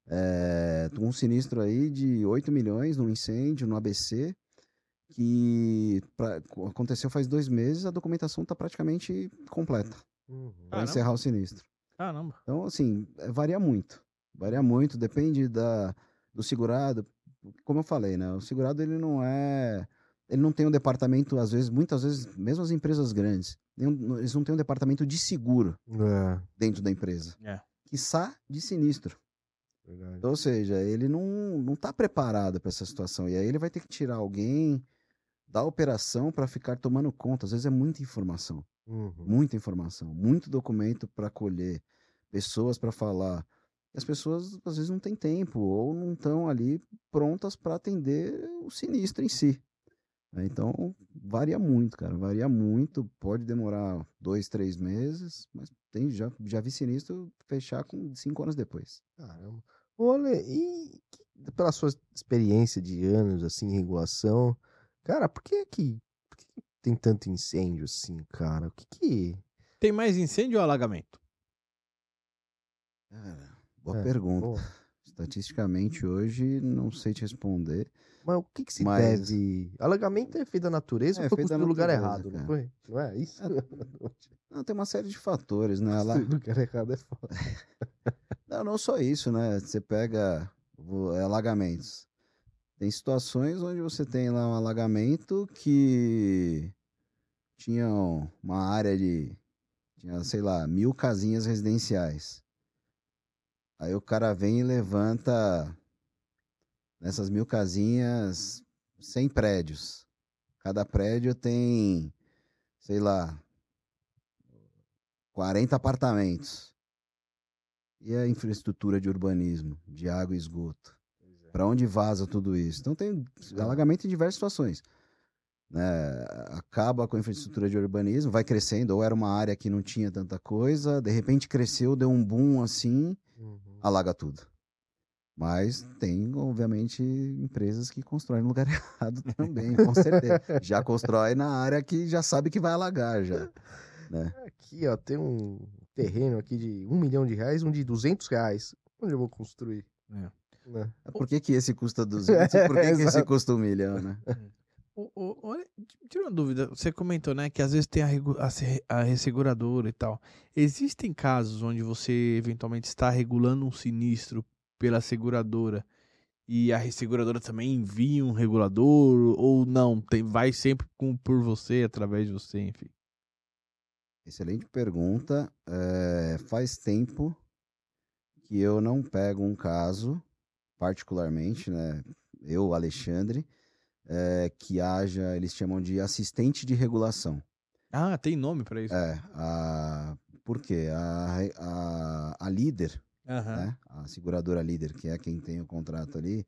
é tô com um sinistro aí de 8 milhões num incêndio no ABC, que pra- aconteceu faz dois meses, a documentação tá praticamente completa Uhum. para encerrar o sinistro. Caramba. Então, assim, é, varia muito. Varia muito, depende da, do segurado. Como eu falei, né? O segurado, ele não é... Ele não tem um departamento, às vezes, muitas vezes, mesmo as empresas grandes, eles não têm um departamento de seguro É, dentro da empresa. É. Quiçá de sinistro. Verdade. Então, ou seja, ele não, não tá preparado para essa situação. E aí ele vai ter que tirar alguém da operação para ficar tomando conta. Às vezes é muita informação. Uhum. Muita informação, muito documento para colher, pessoas para falar. E as pessoas às vezes não têm tempo ou não estão ali prontas para atender o sinistro em si. né? Então varia muito, cara, varia muito. Pode demorar dois, três meses, mas tem já já vi sinistro fechar com cinco anos depois. Caramba. Olha, e que- pela sua experiência de anos assim em regulação, cara, por que que, por que tem tanto incêndio assim, cara? O que que Tem mais incêndio ou alagamento? Cara, boa É, pergunta. Pô, Estatisticamente hoje não sei te responder. Mas o que que se Mas- deve? Alagamento é feito da natureza É, ou foi feito no lugar errado, não foi? Não é isso? Não, tem uma série de fatores, né? No lugar errado é foda. Não, não só isso, né? Você pega é, alagamentos. Tem situações onde você tem lá um alagamento que tinha uma área de, tinha, sei lá, mil casinhas residenciais. Aí o cara vem e levanta nessas mil casinhas 100 prédios. Cada prédio tem, sei lá, 40 apartamentos. E a infraestrutura de urbanismo, de água e esgoto? Para onde vaza tudo isso? Então tem alagamento em diversas situações. Né? Acaba com a infraestrutura de urbanismo, vai crescendo, ou era uma área que não tinha tanta coisa, de repente cresceu, deu um boom assim, Uhum. alaga tudo. Mas tem, obviamente, empresas que constroem no lugar errado também, com certeza. Já constrói na área que já sabe que vai alagar já. Aqui, ó, tem um terreno aqui de um milhão de reais, um de 200 reais. Onde eu vou construir? É. Né? Por que, que esse custa 200 e por que, que esse custa um milhão, né? Ô, ô, olha, tira uma dúvida. Você comentou, né, que às vezes tem a, a a resseguradora e tal. Existem casos onde você eventualmente está regulando um sinistro pela seguradora e a resseguradora também envia um regulador ou não? Tem, vai sempre com, por você, através de você, enfim. Excelente pergunta. É, faz tempo que eu não pego um caso, particularmente, né? Eu, Alexandre, é, que haja, eles chamam de assistente de regulação. Ah, tem nome pra isso? É, a, por quê? A, a, a líder, Aham. né? A seguradora líder, que é quem tem o contrato ali,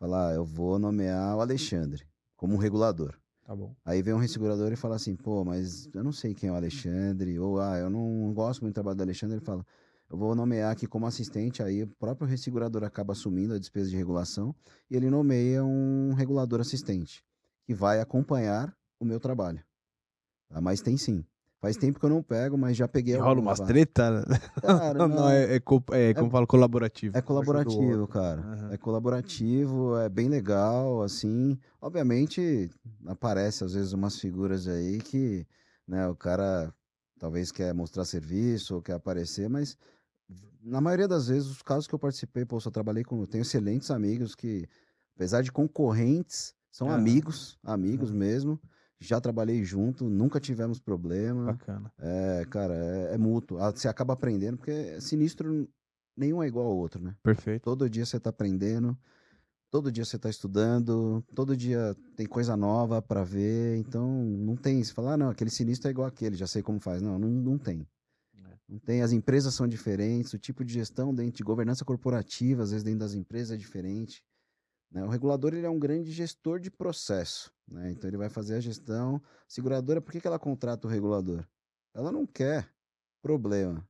fala, ah, eu vou nomear o Alexandre como um regulador. Tá bom. Aí vem um ressegurador e fala assim, pô, mas eu não sei quem é o Alexandre, ou ah, eu não gosto muito do trabalho do Alexandre, ele fala, eu vou nomear aqui como assistente, aí o próprio ressegurador acaba assumindo a despesa de regulação e ele nomeia um regulador assistente, que vai acompanhar o meu trabalho. Tá? Mas tem sim. Faz tempo que eu não pego, mas já peguei E rola umas treta? Cara, não, não, é, é, co- é, como fala, colaborativo. É colaborativo, cara. Aham. É colaborativo, é bem legal, assim. Obviamente, aparece às vezes umas figuras aí que, né, o cara talvez quer mostrar serviço ou quer aparecer, mas na maioria das vezes, os casos que eu participei, pô, eu só trabalhei com, eu tenho excelentes amigos que, apesar de concorrentes, são amigos, amigos mesmo. Já trabalhei junto, nunca tivemos problema. Bacana. É, cara, é, é mútuo. Ah, Você acaba aprendendo, porque sinistro nenhum é igual ao outro, né? Perfeito. Todo dia você tá aprendendo, todo dia você tá estudando, todo dia tem coisa nova pra ver, então não tem. Você fala, ah, não, aquele sinistro é igual aquele, já sei como faz. Não, não, não tem. É. Não tem. As empresas são diferentes, o tipo de gestão dentro de governança corporativa, às vezes dentro das empresas é diferente. Né? O regulador ele é um grande gestor de processo, né? então ele vai fazer a gestão. Seguradora, por que, que ela contrata o regulador? Ela não quer problema.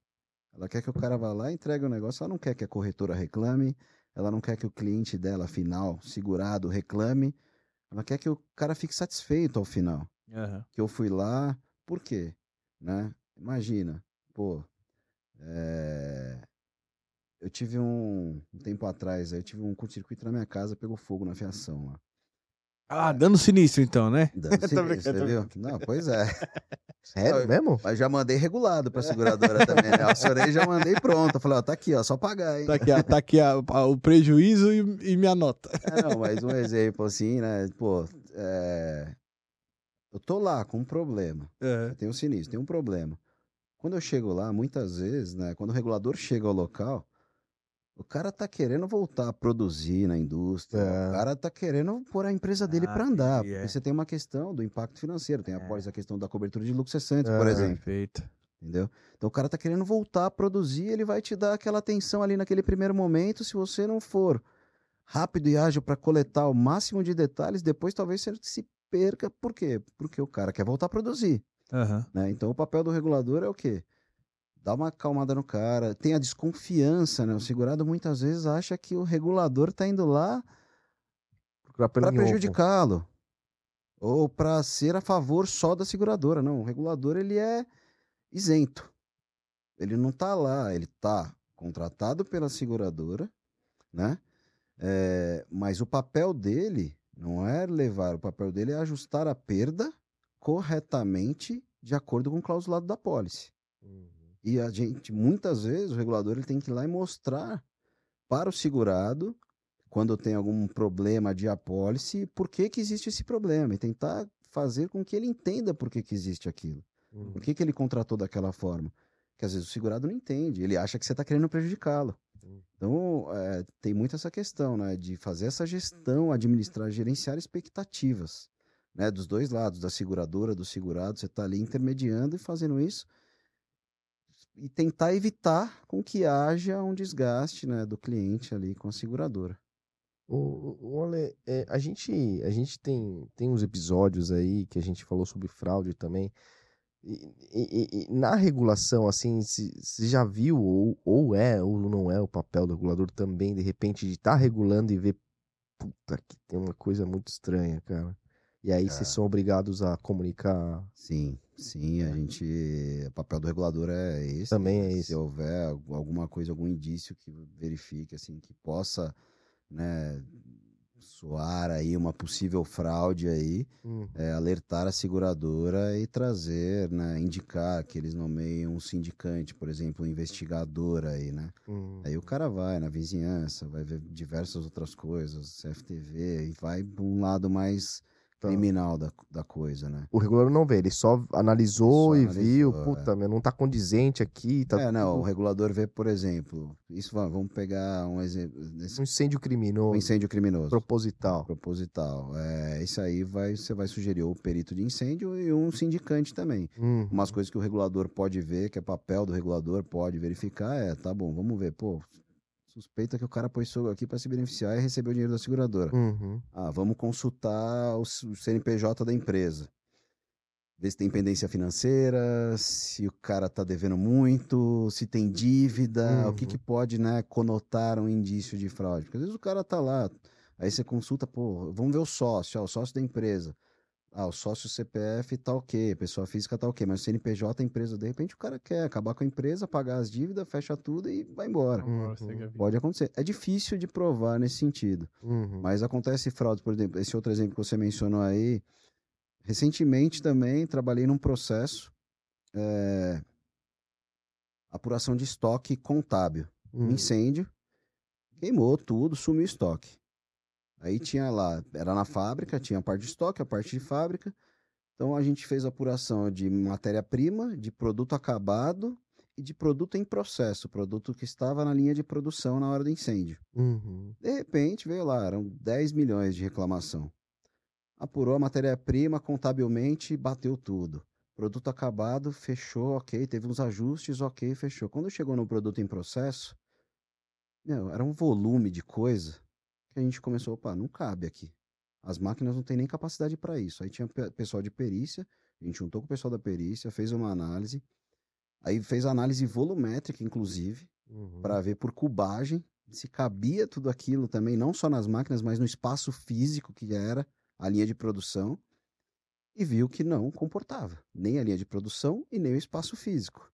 Ela quer que o cara vá lá e entregue o negócio. Ela não quer que a corretora reclame. Ela não quer que o cliente dela, final, segurado, reclame. Ela quer que o cara fique satisfeito ao final. Aham. Que eu fui lá. Por quê? Né? Imagina, pô. é, Eu tive um, um tempo atrás, eu tive um curto-circuito na minha casa, pegou fogo na fiação lá. Ah, dando sinistro então, né? Dando sinistro, viu? Não, pois é. Sério mesmo? Mas já mandei regulado pra seguradora também. Né? Acionei e já mandei pronto. Eu Falei, ó, tá aqui, ó, só pagar, hein? Tá aqui, a- tá aqui a- o prejuízo e, e minha nota. É, não, mas um exemplo assim, né? Pô, é... eu tô lá com um problema. É. Eu tenho um sinistro, tem um problema. Quando eu chego lá, muitas vezes, né? Quando o regulador chega ao local, o cara tá querendo voltar a produzir na indústria. É. O cara tá querendo pôr a empresa dele Ah, pra andar. é. Porque você tem uma questão do impacto financeiro, tem É. após a questão da cobertura de lucros cessantes, É. por exemplo. Perfeito. Entendeu? Então o cara tá querendo voltar a produzir, ele vai te dar aquela atenção ali naquele primeiro momento. Se você não for rápido e ágil para coletar o máximo de detalhes, depois talvez você se perca. Por quê? Porque o cara quer voltar a produzir. Aham. né? Então o papel do regulador é o quê? Dá uma acalmada no cara, tem a desconfiança, né? O segurado muitas vezes acha que o regulador tá indo lá para prejudicá-lo ou para ser a favor só da seguradora. Não, o regulador ele é isento. Ele não tá lá, ele tá contratado pela seguradora, né? É, mas o papel dele não é levar, o papel dele é ajustar a perda corretamente de acordo com o clausulado da pólice. E a gente, muitas vezes, o regulador ele tem que ir lá e mostrar para o segurado, quando tem algum problema de apólice, por que, que existe esse problema. E tentar fazer com que ele entenda por que, que existe aquilo. Uhum. Por que, que ele contratou daquela forma. Que às vezes o segurado não entende, ele acha que você está querendo prejudicá-lo. Uhum. Então, é, tem muito essa questão, né? De fazer essa gestão, administrar, gerenciar expectativas. Né, dos dois lados, da seguradora, do segurado, você está ali intermediando e fazendo isso e tentar evitar com que haja um desgaste né, do cliente ali com a seguradora. O, o Ale, é, a gente, a gente tem, tem uns episódios aí que a gente falou sobre fraude também. E, e- e- na regulação, assim, se, se já viu ou, ou é ou não é o papel do regulador também, de repente, de estar regulando e ver, puta, que tem uma coisa muito estranha, cara. E aí vocês É. são obrigados a comunicar. Sim, sim, a gente. O papel do regulador é esse. Também é Se esse. houver al- alguma coisa, algum indício que verifique, assim, que possa, né, soar aí uma possível fraude aí, Hum, é alertar a seguradora e trazer, né, indicar que eles nomeiam um sindicante, por exemplo, um investigador aí, né? hum. Aí o cara vai na vizinhança, vai ver diversas outras coisas, CFTV, e vai para um lado mais Tá. criminal da, da coisa, né? O regulador não vê, ele só analisou Só e analisou, viu, é. puta, meu, não tá condizente aqui, tá é, não, o tudo- regulador vê, por exemplo, isso va- vamos pegar um exemplo, nesse um incêndio um criminoso, incêndio criminoso. proposital. Proposital. É, isso aí vai, você vai sugerir o perito de incêndio e um sindicante também. Hum, Umas coisas que o regulador pode ver, que é papel do regulador, pode verificar, é, tá bom, vamos ver, pô, suspeita que o cara pôs fogo aqui para se beneficiar e recebeu o dinheiro da seguradora. uhum. Ah, vamos consultar o CNPJ da empresa. Ver se tem pendência financeira, se o cara tá devendo muito, se tem dívida, o que, Uhum. que pode, né, conotar um indício de fraude. Porque às vezes o cara tá lá, aí você consulta, pô, vamos ver o sócio, ó, o sócio da empresa. Ah, o sócio CPF tá ok, pessoa física tá ok, mas o CNPJ, a empresa, de repente o cara quer acabar com a empresa, pagar as dívidas, fecha tudo e vai embora. Uhum. Pode acontecer. É difícil de provar nesse sentido. Uhum. Mas acontece fraude, por exemplo, esse outro exemplo que você mencionou aí. Recentemente também trabalhei num processo é, apuração de estoque contábil. Um Uhum. incêndio, queimou tudo, sumiu o estoque. Aí tinha lá, era na fábrica, tinha a parte de estoque, a parte de fábrica. Então a gente fez apuração de matéria-prima, de produto acabado e de produto em processo, produto que estava na linha de produção na hora do incêndio. Uhum. De repente veio lá, eram 10 milhões de reclamação. Apurou a matéria-prima contabilmente, bateu tudo. Produto acabado, fechou, ok. Teve uns ajustes, ok, fechou. Quando chegou no produto em processo, era um volume de coisa a gente começou, opa, não cabe aqui. As máquinas não têm nem capacidade para isso. Aí tinha pe- pessoal de perícia, a gente juntou com o pessoal da perícia, fez uma análise. Aí fez análise volumétrica, inclusive, Uhum. para ver por cubagem se cabia tudo aquilo também, não só nas máquinas, mas no espaço físico que era a linha de produção, e viu que não comportava nem a linha de produção e nem o espaço físico.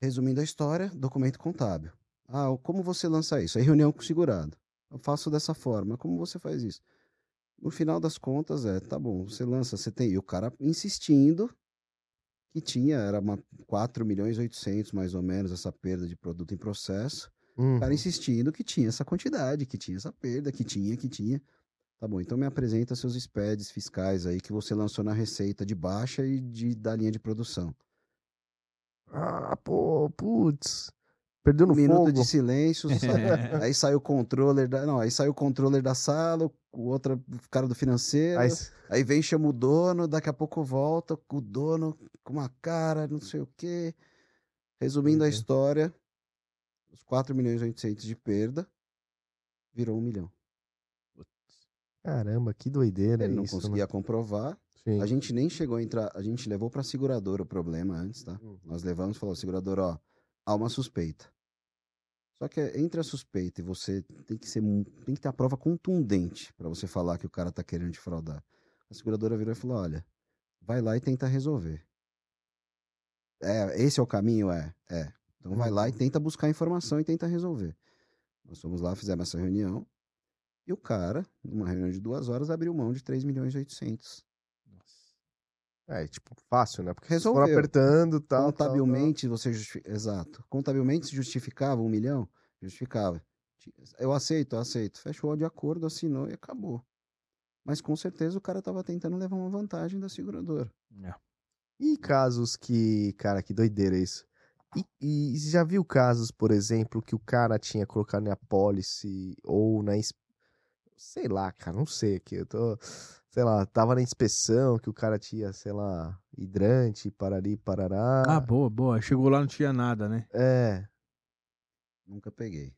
Resumindo a história, documento contábil. Ah, como você lança isso? Aí reunião com o segurado. Eu faço dessa forma. Como você faz isso? No final das contas, é, tá bom, você lança, você tem. E o cara insistindo que tinha, era uma 4 milhões e 800 mais ou menos essa perda de produto em processo. O Uhum. cara insistindo que tinha essa quantidade, que tinha essa perda, que tinha, que tinha. Tá bom, então me apresenta seus SPEDs fiscais aí que você lançou na receita de baixa e de, da linha de produção. Ah, pô, putz. Perdeu no um minuto fogo. de silêncio, aí sai o controller da. Não, aí sai o controller da sala, o outro cara do financeiro. Aí, Aí vem, chama o dono, daqui a pouco volta com o dono com uma cara, não sei o quê. Resumindo a Uhum. história, os 4 milhões e 800 de perda virou um milhão. caramba, que doideira Ele não isso, conseguia né? comprovar. Sim. A gente nem chegou a entrar, a gente levou pra seguradora o problema antes, tá? Uhum. Nós levamos e falou, seguradora, ó, há uma suspeita. Só que entre a suspeita e você tem que ser, tem que ter a prova contundente pra você falar que o cara tá querendo te fraudar. A seguradora virou e falou, olha, vai lá e tenta resolver. É, esse é o caminho, é, é. Então vai lá e Uhum. tenta buscar informação e tenta resolver. Nós fomos lá, fizemos essa reunião. E o cara, numa reunião de duas horas, abriu mão de 3 milhões e 800. É, tipo, fácil, né? Porque vocês foram Resolveu. apertando tal, tal, tal. Contabilmente, você justi... Exato. Contabilmente se justificava um milhão? Justificava. Eu aceito, eu aceito. Fechou de acordo, assinou e acabou. Mas com certeza o cara tava tentando levar uma vantagem da seguradora. E casos que, cara, que doideira isso. E, e você já viu casos, por exemplo, que o cara tinha colocado na policy ou na. es- sei lá, cara, não sei aqui. Eu tô, sei lá, tava na inspeção que o cara tinha, sei lá, hidrante, parari, parará. Ah, boa, boa. Chegou lá não tinha nada, né? É, Nunca peguei.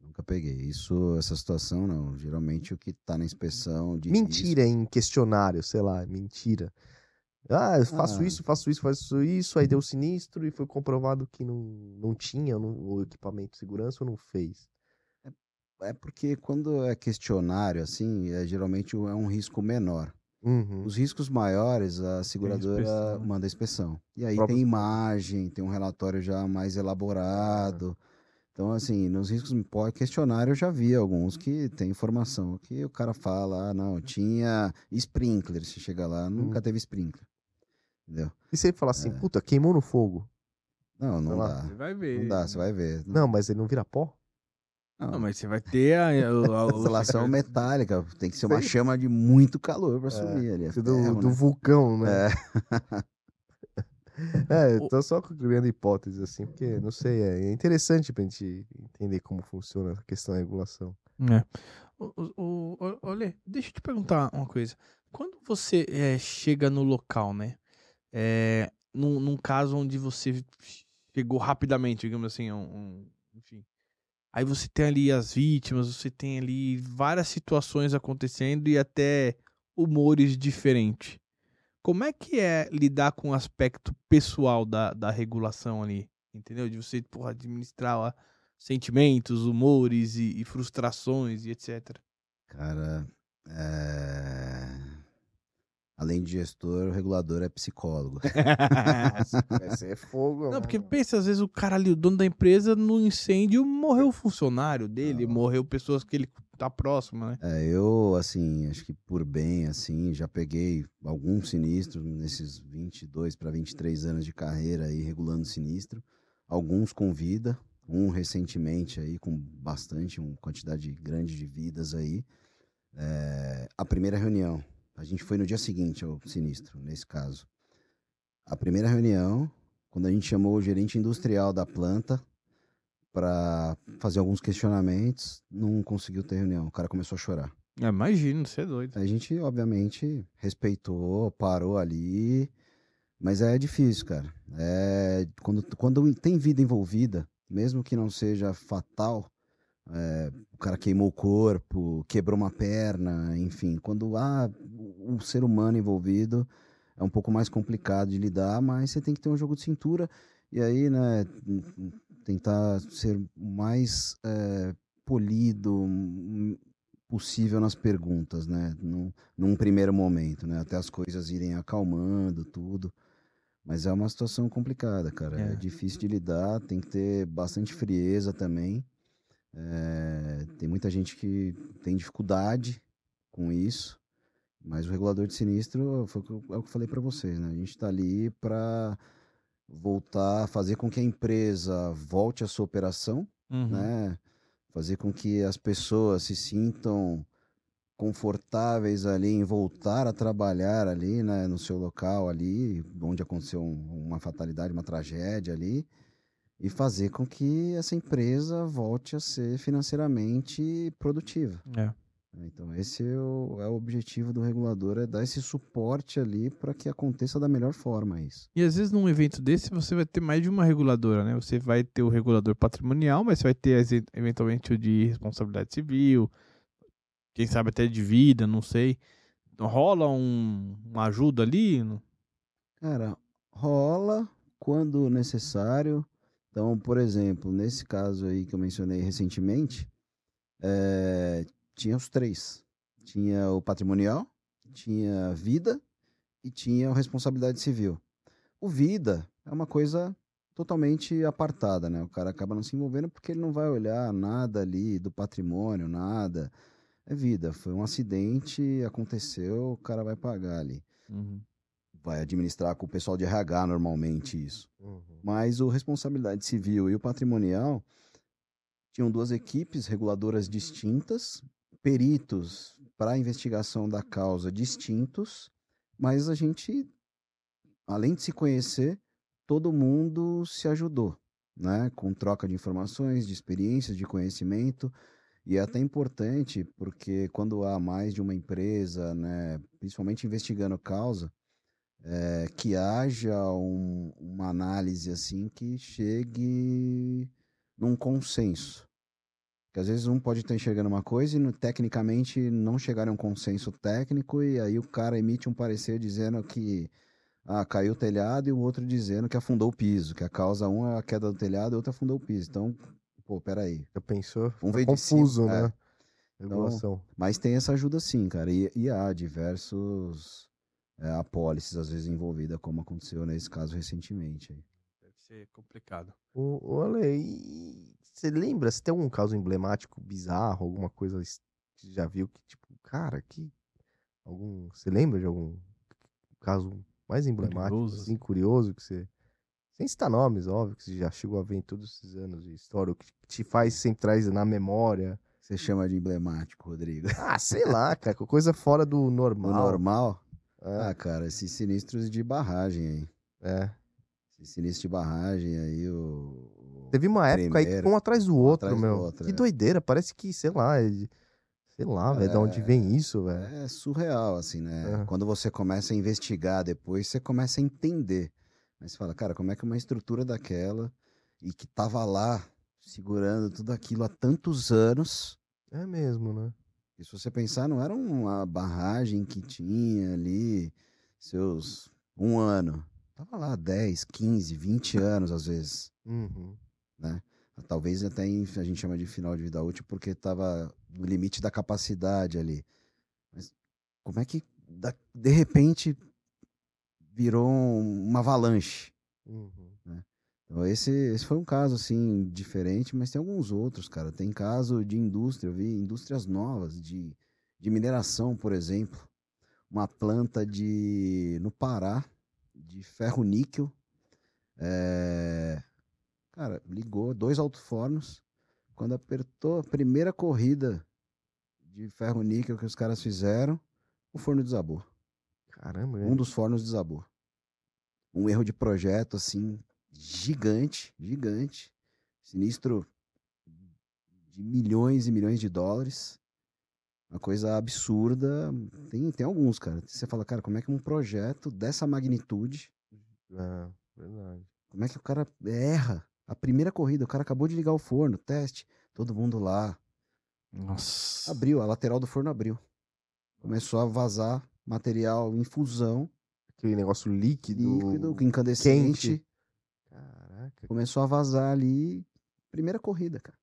Nunca peguei. Isso, essa situação, não. Geralmente o que tá na inspeção de mentira em questionário, sei lá, mentira. Ah, eu faço Ah. isso, faço isso, faço isso, aí deu sinistro e foi comprovado que não, não tinha não- o equipamento de segurança ou não fez. É porque quando é questionário, assim, é, geralmente é um risco menor. Uhum. Os riscos maiores, a seguradora inspeção, né? manda a inspeção. E aí Próprio- tem imagem, tem um relatório já mais elaborado. Então, assim, nos riscos pó- questionário eu já vi alguns que tem informação que o cara fala, ah, não, tinha sprinkler, se chega lá, nunca Hum. teve sprinkler. Entendeu? E você fala assim, puta, queimou no fogo. Não, não lá. dá. Você vai ver. Não dá, você vai ver. Não, mas ele não vira pó? Não, mas você vai ter a, a, a, o- Instalação metálica, tem que ser uma Sei. chama de muito calor para subir ali. é Do, ferro, do né? vulcão, né? É. É, eu tô só criando hipóteses assim, porque, não sei, é interessante pra gente entender como funciona a questão da regulação. É. O, o, olha, deixa eu te perguntar uma coisa. Quando você é, chega no local, né? É, num, num caso onde você chegou rapidamente, digamos assim, um, um-. Aí você tem ali as vítimas, você tem ali várias situações acontecendo e até humores diferentes. Como é que é lidar com o aspecto pessoal da, da regulação ali? Entendeu? De você, porra, administrar ó, sentimentos, humores e, e frustrações e etc. Cara, é... além de gestor, o regulador é psicólogo. Esse é fogo. Não, porque pensa, às vezes o cara ali, o dono da empresa, no incêndio morreu o funcionário dele, Não. morreu pessoas que ele tá próximo, né? É, eu, assim, acho que por bem, assim, já peguei alguns sinistros nesses 22 para 23 anos de carreira aí, regulando sinistro. Alguns com vida, um recentemente aí, com bastante, uma quantidade grande de vidas aí. É, a primeira reunião, a gente foi no dia seguinte ao sinistro, nesse caso. A primeira reunião, quando a gente chamou o gerente industrial da planta para fazer alguns questionamentos, não conseguiu ter reunião. O cara começou a chorar. É, imagina, você é doido. A gente, obviamente, respeitou, parou ali, mas é difícil, cara. É, quando, quando tem vida envolvida, mesmo que não seja fatal, é, o cara queimou o corpo, quebrou uma perna, enfim, quando há um ser humano envolvido, é um pouco mais complicado de lidar, mas você tem que ter um jogo de cintura e aí, né, tentar ser mais é, polido possível nas perguntas, né, num, num primeiro momento, né, até as coisas irem acalmando, tudo. Mas é uma situação complicada, cara. É, É. difícil de lidar, tem que ter bastante frieza também. É, tem muita gente que tem dificuldade com isso, mas o regulador de sinistro foi é o que eu falei para vocês, né? A gente está ali para voltar, fazer com que a empresa volte à sua operação, Uhum. né? Fazer com que as pessoas se sintam confortáveis ali em voltar a trabalhar ali, né, no seu local ali, onde aconteceu um- uma fatalidade, uma tragédia ali, e fazer com que essa empresa volte a ser financeiramente produtiva. É. Então esse é o, é o objetivo do regulador, é dar esse suporte ali para que aconteça da melhor forma isso. E às vezes num evento desse você vai ter mais de uma reguladora, né? Você vai ter o regulador patrimonial, mas você vai ter eventualmente o de responsabilidade civil, quem sabe até de vida, não sei. Rola um, uma ajuda ali? Cara, rola quando necessário. Então, por exemplo, nesse caso aí que eu mencionei recentemente, eh, tinha os três. Tinha o patrimonial, tinha vida e tinha a responsabilidade civil. O vida é uma coisa totalmente apartada, né? O cara acaba não se envolvendo porque ele não vai olhar nada ali do patrimônio, nada. É vida, foi um acidente, aconteceu, o cara vai pagar ali vai administrar com o pessoal de RH normalmente isso. Uhum. Mas o responsabilidade civil e o patrimonial tinham duas equipes reguladoras distintas, peritos para a investigação da causa distintos, mas a gente, além de se conhecer, todo mundo se ajudou, né? Com troca de informações, de experiências, de conhecimento. E é até importante, porque quando há mais de uma empresa, né, principalmente investigando causa, é, que haja um- uma análise assim que chegue num consenso. Porque às vezes um pode estar enxergando uma coisa e no- tecnicamente não chegar a um consenso técnico, e aí o cara emite um parecer dizendo que ah, caiu o telhado e o outro dizendo que afundou o piso, que a causa um é a queda do telhado e a outra afundou o piso. Então, pô, peraí. Já pensou? Vamos Fica ver de cima, confuso, é. né? Regulação. Mas tem essa ajuda sim, cara. E, e há diversos é, apólices, às vezes, envolvida, como aconteceu nesse caso recentemente. aí. Deve ser complicado. O, o Ale, e você lembra? Se tem algum caso emblemático, bizarro, alguma coisa que você já viu que, tipo, cara, que. Algum. Você lembra de algum caso mais emblemático, Curioso. assim, curioso, que você. Sem citar nomes, óbvio, que você já chegou a ver em todos esses anos de história, o que te faz sempre traz na memória. Você chama de emblemático, Rodrigo. Ah, sei lá, cara, coisa fora do O normal. normal? É, Ah, cara, esses sinistros de barragem aí. é. Esse sinistro de barragem aí, o. Teve uma época aí que Primeiro, um atrás do outro, atrás do meu. outro, que é. doideira, parece que, sei lá, é sei lá, velho, de onde vem isso, velho. É surreal, assim, né? É. Quando você começa a investigar depois, você começa a entender. Aí você fala, cara, como é que uma estrutura daquela e que tava lá segurando tudo aquilo há tantos anos. É mesmo, né? E se você pensar, não era uma barragem que tinha ali seus um ano. Tava lá 10, 15, 20 anos às vezes. Uhum. Talvez até a gente chama de final de vida útil porque estava no limite da capacidade ali. Mas como é que de repente virou um- uma avalanche? Uhum. Então esse, esse foi um caso assim diferente, mas tem alguns outros, cara. Tem caso de indústria, eu vi indústrias novas de, de mineração, por exemplo. Uma planta de no Pará de ferro níquel. É, cara, ligou dois alto-fornos. Quando apertou a primeira corrida de ferro níquel que os caras fizeram, o forno desabou. Caramba, Um dos fornos desabou. Um erro de projeto, assim, gigante, gigante. Sinistro de milhões e milhões de dólares. Uma coisa absurda. Tem, tem alguns, cara. Você fala, cara, como é que um projeto dessa magnitude, é, verdade. como é que o cara erra? A primeira corrida, o cara acabou de ligar o forno, teste, todo mundo lá. Nossa. Abriu, a lateral do forno abriu. Começou a vazar material em fusão, Aquele negócio líquido. líquido, incandescente. quente. Caraca, começou a vazar ali. Primeira corrida, cara.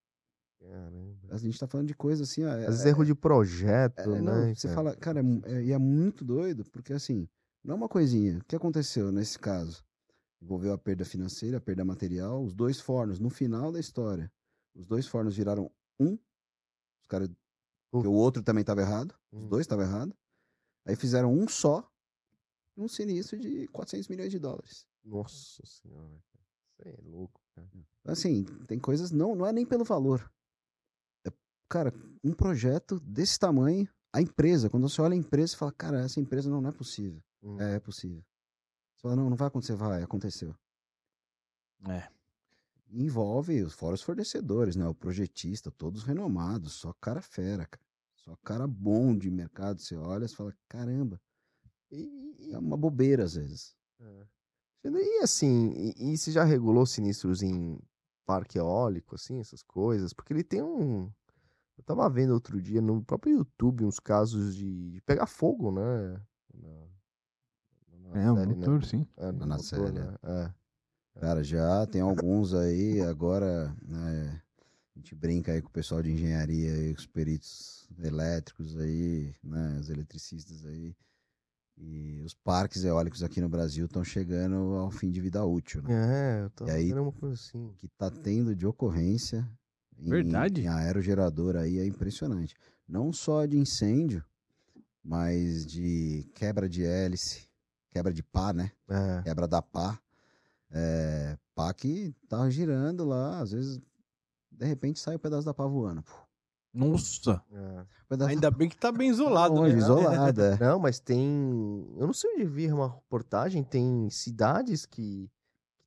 caramba. A gente tá falando de coisa assim, ó. é- erro de projeto, é- né? não, você cara? fala, cara, é mu- é- e é muito doido, porque assim, não é uma coisinha. O que aconteceu nesse caso? Envolveu a perda financeira, a perda material, os dois fornos, no final da história, os dois fornos viraram um. Os caras. O outro também estava errado, os Hum. dois estavam errados. Aí fizeram um só, um sinistro de 400 milhões de dólares. Nossa senhora. Isso aí é louco, cara. Assim, tem coisas, não, não é nem pelo valor. É, cara, um projeto desse tamanho, a empresa, quando você olha a empresa, você fala, cara, essa empresa não, não é possível. Hum. É, é possível. Você fala, não, não vai acontecer, vai, aconteceu. É. Envolve os fora os fornecedores, né? O projetista, todos renomados, só cara fera, cara. Só cara bom de mercado, você olha, você fala, caramba, E, e- é uma bobeira às vezes. é. E assim, e, e você já regulou sinistros em parque eólico, assim, essas coisas? Porque ele tem um. Eu tava vendo outro dia no próprio YouTube uns casos de, de pegar fogo, né? Na, na É, série, né? motor, sim. É, Na motor, série, né? É. Cara, já tem alguns aí, agora, né, a gente brinca aí com o pessoal de engenharia aí, com os peritos elétricos aí, né, os eletricistas aí. E os parques eólicos aqui no Brasil estão chegando ao fim de vida útil, né? É, eu tava E aí- uma coisa assim. O que tá tendo de ocorrência em, Verdade? em aerogerador aí é impressionante. Não só de incêndio, mas de quebra de hélice, quebra de pá, né? É. quebra da pá. É, pá que tá girando lá, às vezes, de repente sai o pedaço da pá voando. Pô, Nossa. é. Ainda bem que tá bem da isolado, né? longe, isolado, é. Não, mas tem. Eu não sei onde vi uma reportagem, tem cidades que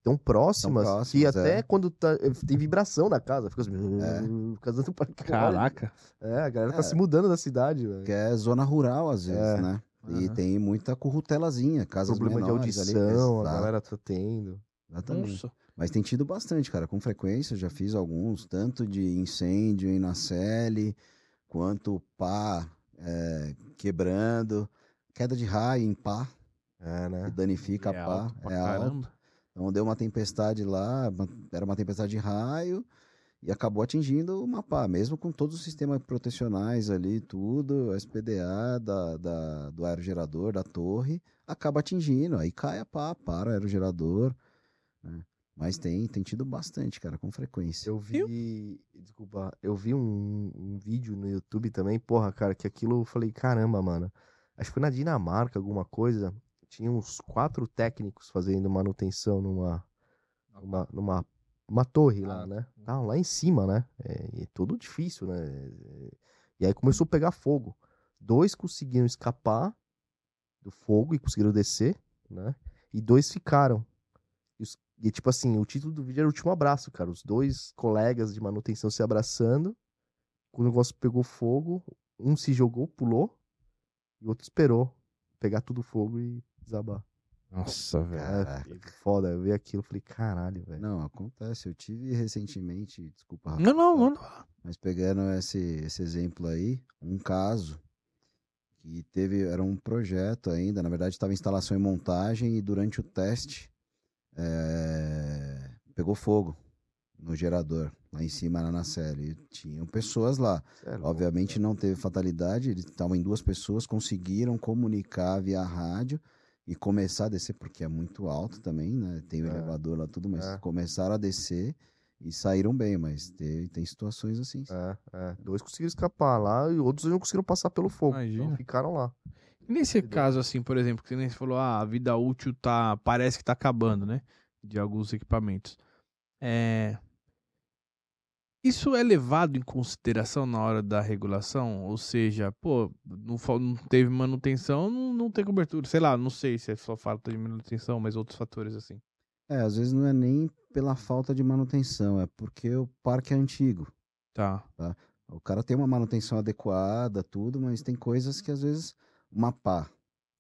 tão próximas, Tão que próximas, até é. quando tá, tem vibração na casa, fica assim, É. fica dando pra Caraca. É, a galera tá É. se mudando da cidade, velho. Que é zona rural, às vezes, É. né? E Aham. tem muita currutelazinha, casas Problema de menores ali. audição, a Exato, galera tá tendo. Exatamente. Nossa. Mas tem tido bastante, cara, com frequência. Já fiz alguns, tanto de incêndio em Nacelle, quanto pá é, quebrando, queda de raio em pá, É, que né? danifica É a pá. alto É alto. caramba. Então deu uma tempestade lá, era uma tempestade de raio, e acabou atingindo uma pá, mesmo com todos os sistemas protecionais ali, tudo, SPDA da, da- do aerogerador, da torre, acaba atingindo, aí cai a pá, para o aerogerador. né? Mas tem, tem tido bastante, cara, com frequência. Eu vi. Desculpa, eu vi um, um vídeo no YouTube também, porra, cara, que aquilo eu falei, caramba, mano. Acho que foi na Dinamarca, alguma coisa. Tinha uns quatro técnicos fazendo manutenção numa. numa, numa uma torre lá, Ah, né? Tá, lá em cima, né? É, e é tudo difícil, né? E aí começou a pegar fogo. Dois conseguiram escapar do fogo e conseguiram descer, né? E dois ficaram. E, tipo assim, o título do vídeo era o último abraço, cara. Os dois colegas de manutenção se abraçando. Quando o negócio pegou fogo, um se jogou, pulou, e o outro esperou pegar tudo fogo e desabar. Nossa, velho. É, foda, eu vi aquilo, falei, caralho, velho. Não, acontece. Eu tive recentemente, desculpa, Rafa, Não, não, mano. mas pegando esse, esse exemplo aí, um caso que teve, era um projeto ainda, na verdade estava em instalação e montagem e durante o teste eh, pegou fogo no gerador, lá em cima na nacelle. E tinham pessoas lá. É louco, Obviamente não teve fatalidade, eles estavam em duas pessoas, conseguiram comunicar via rádio e começar a descer, porque é muito alto também, né? Tem o É. elevador lá, tudo, mas É. começaram a descer e saíram bem, mas tem, tem situações assim. sim. É, é. Dois conseguiram escapar lá e outros não conseguiram passar pelo fogo. Imagina. Então ficaram lá. Nesse Entendeu? caso, assim, por exemplo, que você falou, ah, a vida útil tá. Parece que tá acabando, né? De alguns equipamentos. É. Isso é levado em consideração na hora da regulação? Ou seja, pô, não, não teve manutenção, não, não tem cobertura. Sei lá, não sei se é só falta de manutenção, mas outros fatores assim. É, às vezes não é nem pela falta de manutenção, é porque o parque é antigo. Tá. O cara tem uma manutenção adequada, tudo, mas tem coisas que às vezes uma pá.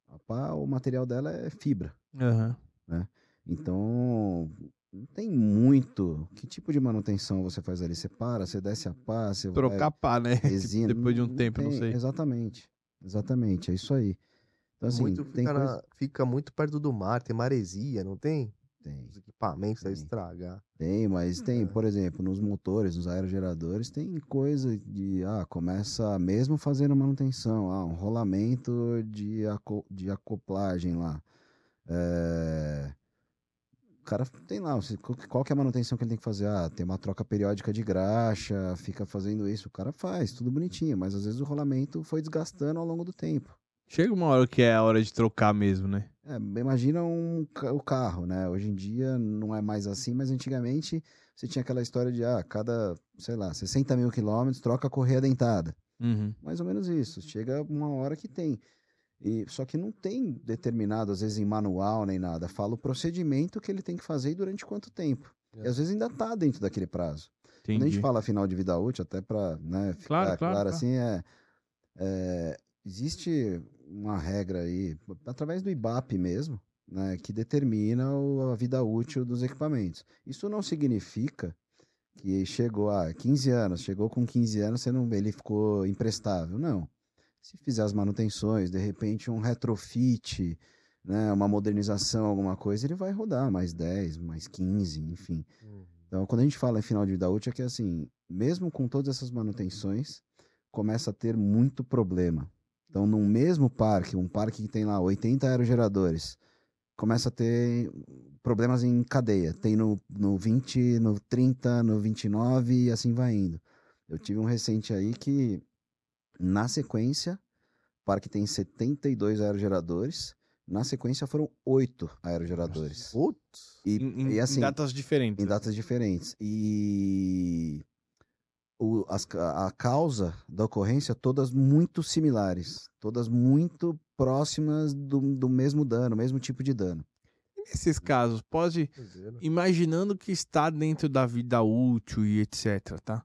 A pá, o material dela é fibra. Aham. Então, não tem muito. Que tipo de manutenção você faz ali? Você para, você desce a pá, você Trocar pá, né? vai, resina. Depois de um tempo, não tem- sei. Exatamente. Exatamente, é isso aí. Então, assim, muito tem fica, coisa... na- fica muito perto do mar, tem maresia, não tem? Tem, Os equipamentos Tem. estragar. tem, mas tem, É. por exemplo, nos motores, nos aerogeradores, tem coisa de, ah, começa mesmo fazendo manutenção, ah, um rolamento de, aco- de acoplagem lá. É, O cara tem lá, qual que é a manutenção que ele tem que fazer? Ah, tem uma troca periódica de graxa, fica fazendo isso, o cara faz, tudo bonitinho, mas às vezes o rolamento foi desgastando ao longo do tempo. Chega uma hora que é a hora de trocar mesmo, né? É, imagina um, o carro, né? Hoje em dia não é mais assim, mas antigamente você tinha aquela história de, ah, cada, sei lá, 60 mil quilômetros, troca a correia dentada. Uhum. Mais ou menos isso. Chega uma hora que tem. E, só que não tem determinado, às vezes, em manual nem nada. Fala o procedimento que ele tem que fazer e durante quanto tempo. E É. às vezes ainda tá dentro daquele prazo. Entendi. Quando a gente fala final de vida útil, até para né, ficar Claro, claro, claro, claro. assim, é, é, existe uma regra aí, através do IBAP mesmo, né, que determina o- a vida útil dos equipamentos. Isso não significa que chegou a 15 anos, chegou com 15 anos, você não, ele ficou imprestável. Não. Se fizer as manutenções, de repente um retrofit, né, uma modernização, alguma coisa, ele vai rodar mais 10, mais 15, enfim. Então, quando a gente fala em final de vida útil, é que assim, mesmo com todas essas manutenções, começa a ter muito problema. Então, num mesmo parque, um parque que tem lá 80 aerogeradores, começa a ter problemas em cadeia. Tem no, no 20, no 30, no 29 e assim vai indo. Eu tive um recente aí que, na sequência, o parque tem 72 aerogeradores, na sequência foram 8 aerogeradores. Putz. E, Em, em- e assim, em datas diferentes. em datas diferentes. E o, as a causa da ocorrência, todas muito similares. Todas muito próximas do, do mesmo dano, mesmo tipo de dano. Esses casos, pode, imaginando que está dentro da vida útil e etc, tá?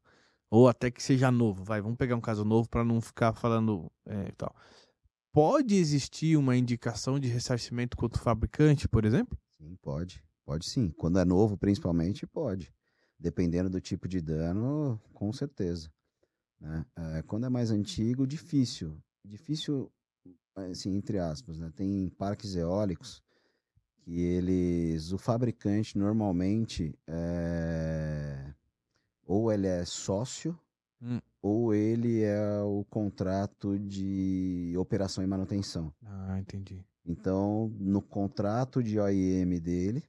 Ou até que seja novo, vai, vamos pegar um caso novo para não ficar falando é, tal. Pode existir uma indicação de ressarcimento contra o fabricante, por exemplo? Sim, pode. Pode sim. Quando é novo, principalmente, pode. Dependendo do tipo de dano, com certeza. Né? É, quando é mais antigo, difícil. Difícil, assim, entre aspas, né? Tem parques eólicos que eles, o fabricante normalmente é, ou ele é sócio Hum. ou ele é o contrato de operação e manutenção. Ah, entendi. Então, no contrato de OIM dele,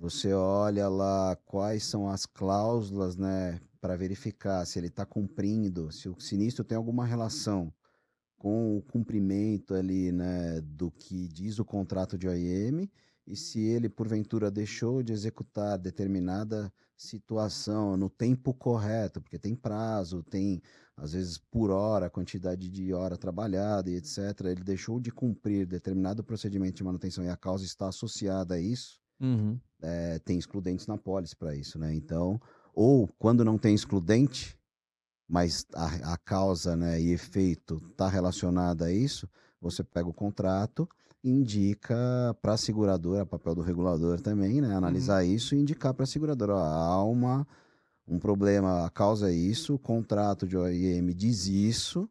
você olha lá quais são as cláusulas, né, para verificar se ele está cumprindo, se o sinistro tem alguma relação com o cumprimento ali, né, do que diz o contrato de OIM e se ele porventura deixou de executar determinada situação no tempo correto, porque tem prazo, tem às vezes por hora, quantidade de hora trabalhada e etc. Ele deixou de cumprir determinado procedimento de manutenção e a causa está associada a isso, Uhum. é, tem excludentes na pólice para isso, né? Então, ou quando não tem excludente, mas a, a causa né, e efeito está relacionada a isso, você pega o contrato indica para a seguradora, papel do regulador também, né? Analisar isso e indicar para a seguradora, ó, há uma, um problema, a causa é isso, o contrato de OIM diz isso,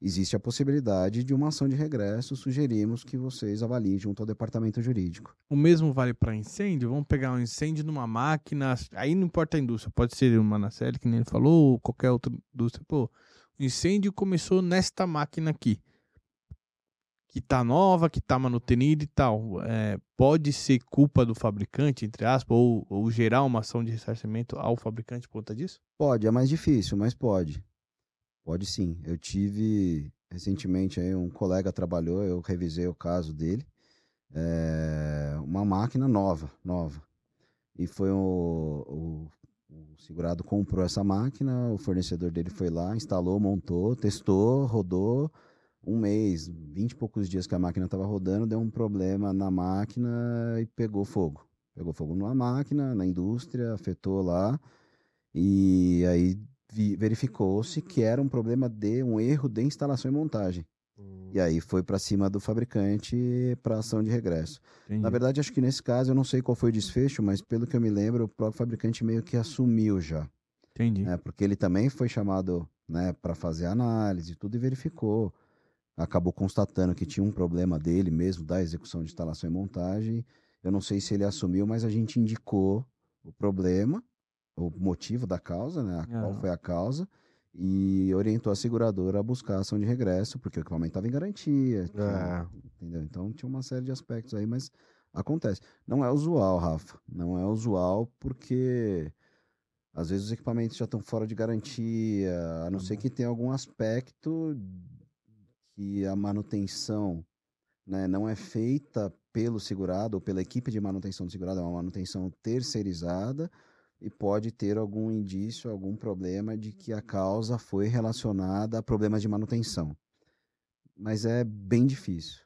existe a possibilidade de uma ação de regresso, sugerimos que vocês avaliem junto ao departamento jurídico. O mesmo vale para incêndio? Vamos pegar um incêndio numa máquina, aí não importa a indústria, pode ser uma nacelle, que nem ele falou, ou qualquer outra indústria. Pô, o incêndio começou nesta máquina aqui, que tá nova, que tá manutenida e tal. É, pode ser culpa do fabricante, entre aspas, ou, ou gerar uma ação de ressarcimento ao fabricante por conta disso? Pode, é mais difícil, mas pode. Pode sim. Eu tive recentemente aí um colega trabalhou, eu revisei o caso dele. É, uma máquina nova, nova. E foi o, o, o segurado comprou essa máquina, o fornecedor dele foi lá, instalou, montou, testou, rodou um mês, vinte e poucos dias que a máquina estava rodando, deu um problema na máquina e pegou fogo. Pegou fogo numa máquina, na indústria, afetou lá. E aí verificou-se que era um problema de um erro de instalação e montagem. Hum. E aí foi para cima do fabricante para ação de regresso. Entendi. Na verdade, acho que nesse caso eu não sei qual foi o desfecho, mas pelo que eu me lembro, o próprio fabricante meio que assumiu já, Entendi. né? Porque ele também foi chamado, né, para fazer análise e tudo e verificou. Acabou constatando que tinha um problema dele mesmo da execução de instalação e montagem. Eu não sei se ele assumiu, mas a gente indicou o problema, o motivo da causa, né? Qual foi a causa e orientou a seguradora a buscar a ação de regresso, porque o equipamento estava em garantia, tinha- É. entendeu? Então tinha uma série de aspectos aí, mas acontece. Não é usual, Rafa. Não é usual porque às vezes os equipamentos já estão fora de garantia, a não ser que tenha algum aspecto que a manutenção né, não é feita pelo segurado ou pela equipe de manutenção do segurado, é uma manutenção terceirizada e pode ter algum indício, algum problema de que a causa foi relacionada a problemas de manutenção. Mas é bem difícil.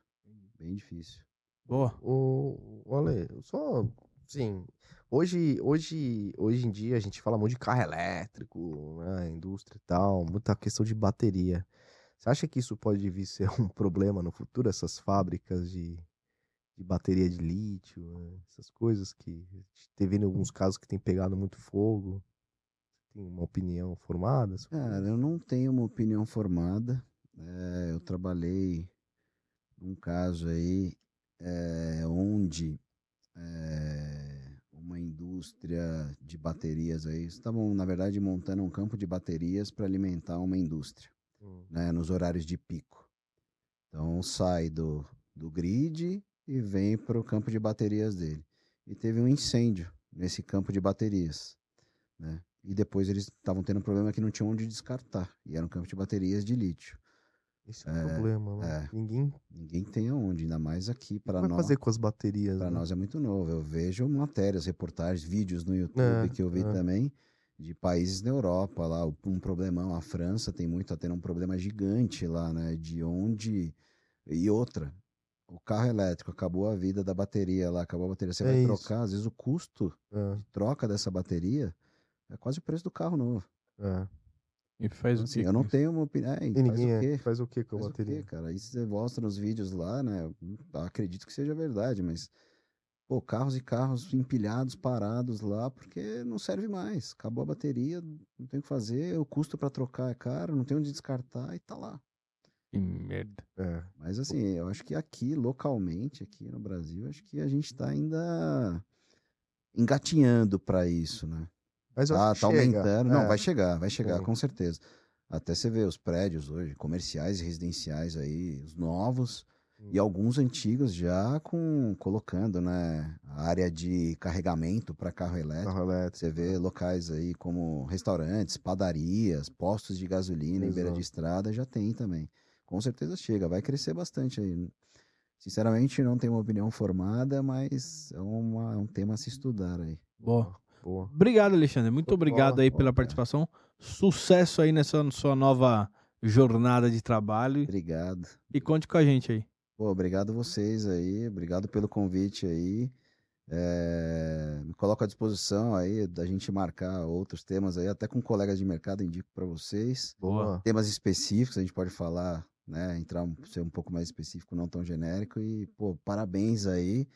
Bem difícil. Boa. O, olha, só, sim, hoje, hoje, hoje em dia a gente fala muito de carro elétrico, né, indústria e tal, muita questão de bateria. Você acha que isso pode vir ser um problema no futuro, essas fábricas de, de bateria de lítio, né, essas coisas que teve em alguns casos que tem pegado muito fogo? Tem uma opinião formada? Cara, eu não tenho uma opinião formada. É, eu trabalhei num caso aí é, onde é, uma indústria de baterias aí estavam, na verdade, montando um campo de baterias para alimentar uma indústria, Hum, né, nos horários de pico. Então sai do, do grid e vem para o campo de baterias dele. E teve um incêndio nesse campo de baterias, né? E depois eles estavam tendo um problema que não tinham onde descartar. E era um campo de baterias de lítio. Esse é o É, problema, né? é. Ninguém Ninguém tem aonde, ainda mais aqui para nós. fazer com as baterias, Para né? nós é muito novo. Eu vejo matérias, reportagens, vídeos no YouTube É, que eu vi é. também de países na Europa lá, um problemão. A França tem muito, tá tendo um problema gigante lá, né? De onde. E outra, o carro elétrico, acabou a vida da bateria lá, acabou a bateria, você É vai isso. trocar, às vezes o custo É, de troca dessa bateria é quase o preço do carro novo. é. E faz Então, o assim, quê? eu não tenho uma opinião. É, E faz ninguém o é- quê? faz o que com a Faz o bateria? quê, cara? Isso você mostra nos vídeos lá, né? Eu acredito que seja verdade, mas. Pô, carros e carros empilhados, parados lá, porque não serve mais. Acabou a bateria, não tem o que fazer, o custo pra trocar é caro, não tem onde descartar e tá lá. Que merda. É. Mas assim, eu acho que aqui, localmente, aqui no Brasil, acho que a gente tá ainda engatinhando pra isso, né? Mas eu Tá, tá aumentando. Não, É. vai chegar, vai chegar, Sim. com certeza. Até você vê os prédios hoje, comerciais e residenciais aí, os novos e Hum. alguns antigos já com colocando, né, a área de carregamento para carro elétrico. Carro elétrico. Você vê locais aí como restaurantes, padarias, postos de gasolina em beira de Exato. estrada já tem também. Com certeza chega, vai crescer bastante aí. Sinceramente, não tenho uma opinião formada, mas é, uma- é um tema a se estudar aí. Boa. Boa. Obrigado, Alexandre. Muito Opa, obrigado aí pela opa. participação. Sucesso aí nessa sua nova jornada de trabalho. Obrigado. E conte com a gente aí. Pô, obrigado vocês aí, obrigado pelo convite aí. É, me coloco à disposição aí da gente marcar outros temas aí, até com colegas de mercado indico para vocês. Boa. Temas específicos, a gente pode falar, né, entrar ser um pouco mais específico, não tão genérico e, pô, parabéns aí.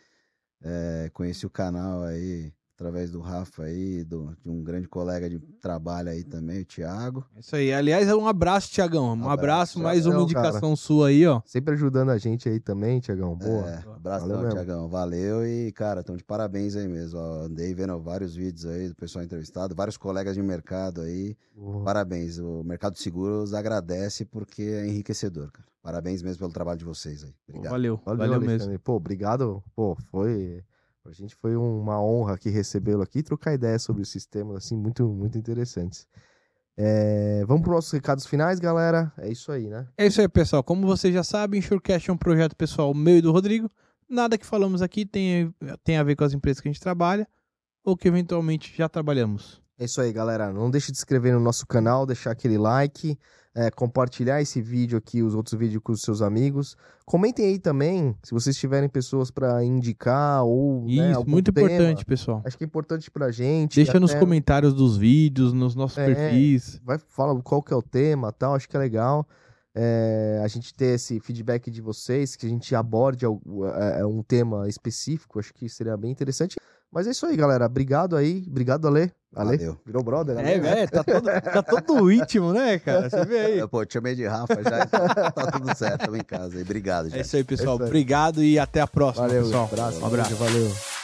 É, conheci o canal aí através do Rafa aí, do, de um grande colega de trabalho aí também, o Thiago. É isso aí. Aliás, um abraço, Tiagão. Um abraço, Abraço, mais uma Thiagão, indicação sua aí, ó. Sempre ajudando a gente aí também, Tiagão. Boa. É, Boa. abraço, Valeu mesmo. Tiagão. Valeu e, cara, estão de parabéns aí mesmo. ó. andei vendo vários vídeos aí do pessoal entrevistado, vários colegas de mercado aí. Boa. Parabéns. O Mercado de Seguros agradece porque é enriquecedor, cara. Parabéns mesmo pelo trabalho de vocês aí. Obrigado. Valeu. Valeu, Valeu, mesmo. Pô, obrigado. Pô, foi. Pra gente foi uma honra aqui recebê-lo aqui e trocar ideias sobre os sistemas, assim, muito, muito interessantes. É, vamos para nossos recados finais, galera. É isso aí, né? É isso aí, pessoal. Como vocês já sabem, Insurecast é um projeto pessoal meu e do Rodrigo. Nada que falamos aqui tem, tem a ver com as empresas que a gente trabalha ou que eventualmente já trabalhamos. É isso aí, galera. Não deixe de se inscrever no nosso canal, deixar aquele like, é, compartilhar esse vídeo aqui, os outros vídeos com os seus amigos. Comentem aí também se vocês tiverem pessoas para indicar ou né, Isso, algum muito tema. importante, pessoal. Acho que é importante pra gente. Deixa nos até comentários dos vídeos, nos nossos É. perfis. Vai fala qual que é o tema, tal. Acho que é legal. é, a gente ter esse feedback de vocês, que a gente aborde é, é, um tema específico, acho que seria bem interessante. Mas é isso aí, galera. Obrigado aí. Obrigado, Ale. Ale, Valeu. virou brother, Ale? É, velho, tá todo, tá todo íntimo, né, cara? Você vê aí. Pô, te chamei de Rafa já, então tá tudo certo, tamo em casa aí. Obrigado, É gente. isso aí, pessoal. É isso aí. Obrigado e até a próxima, Valeu, pessoal. abraço. Um abraço. Valeu.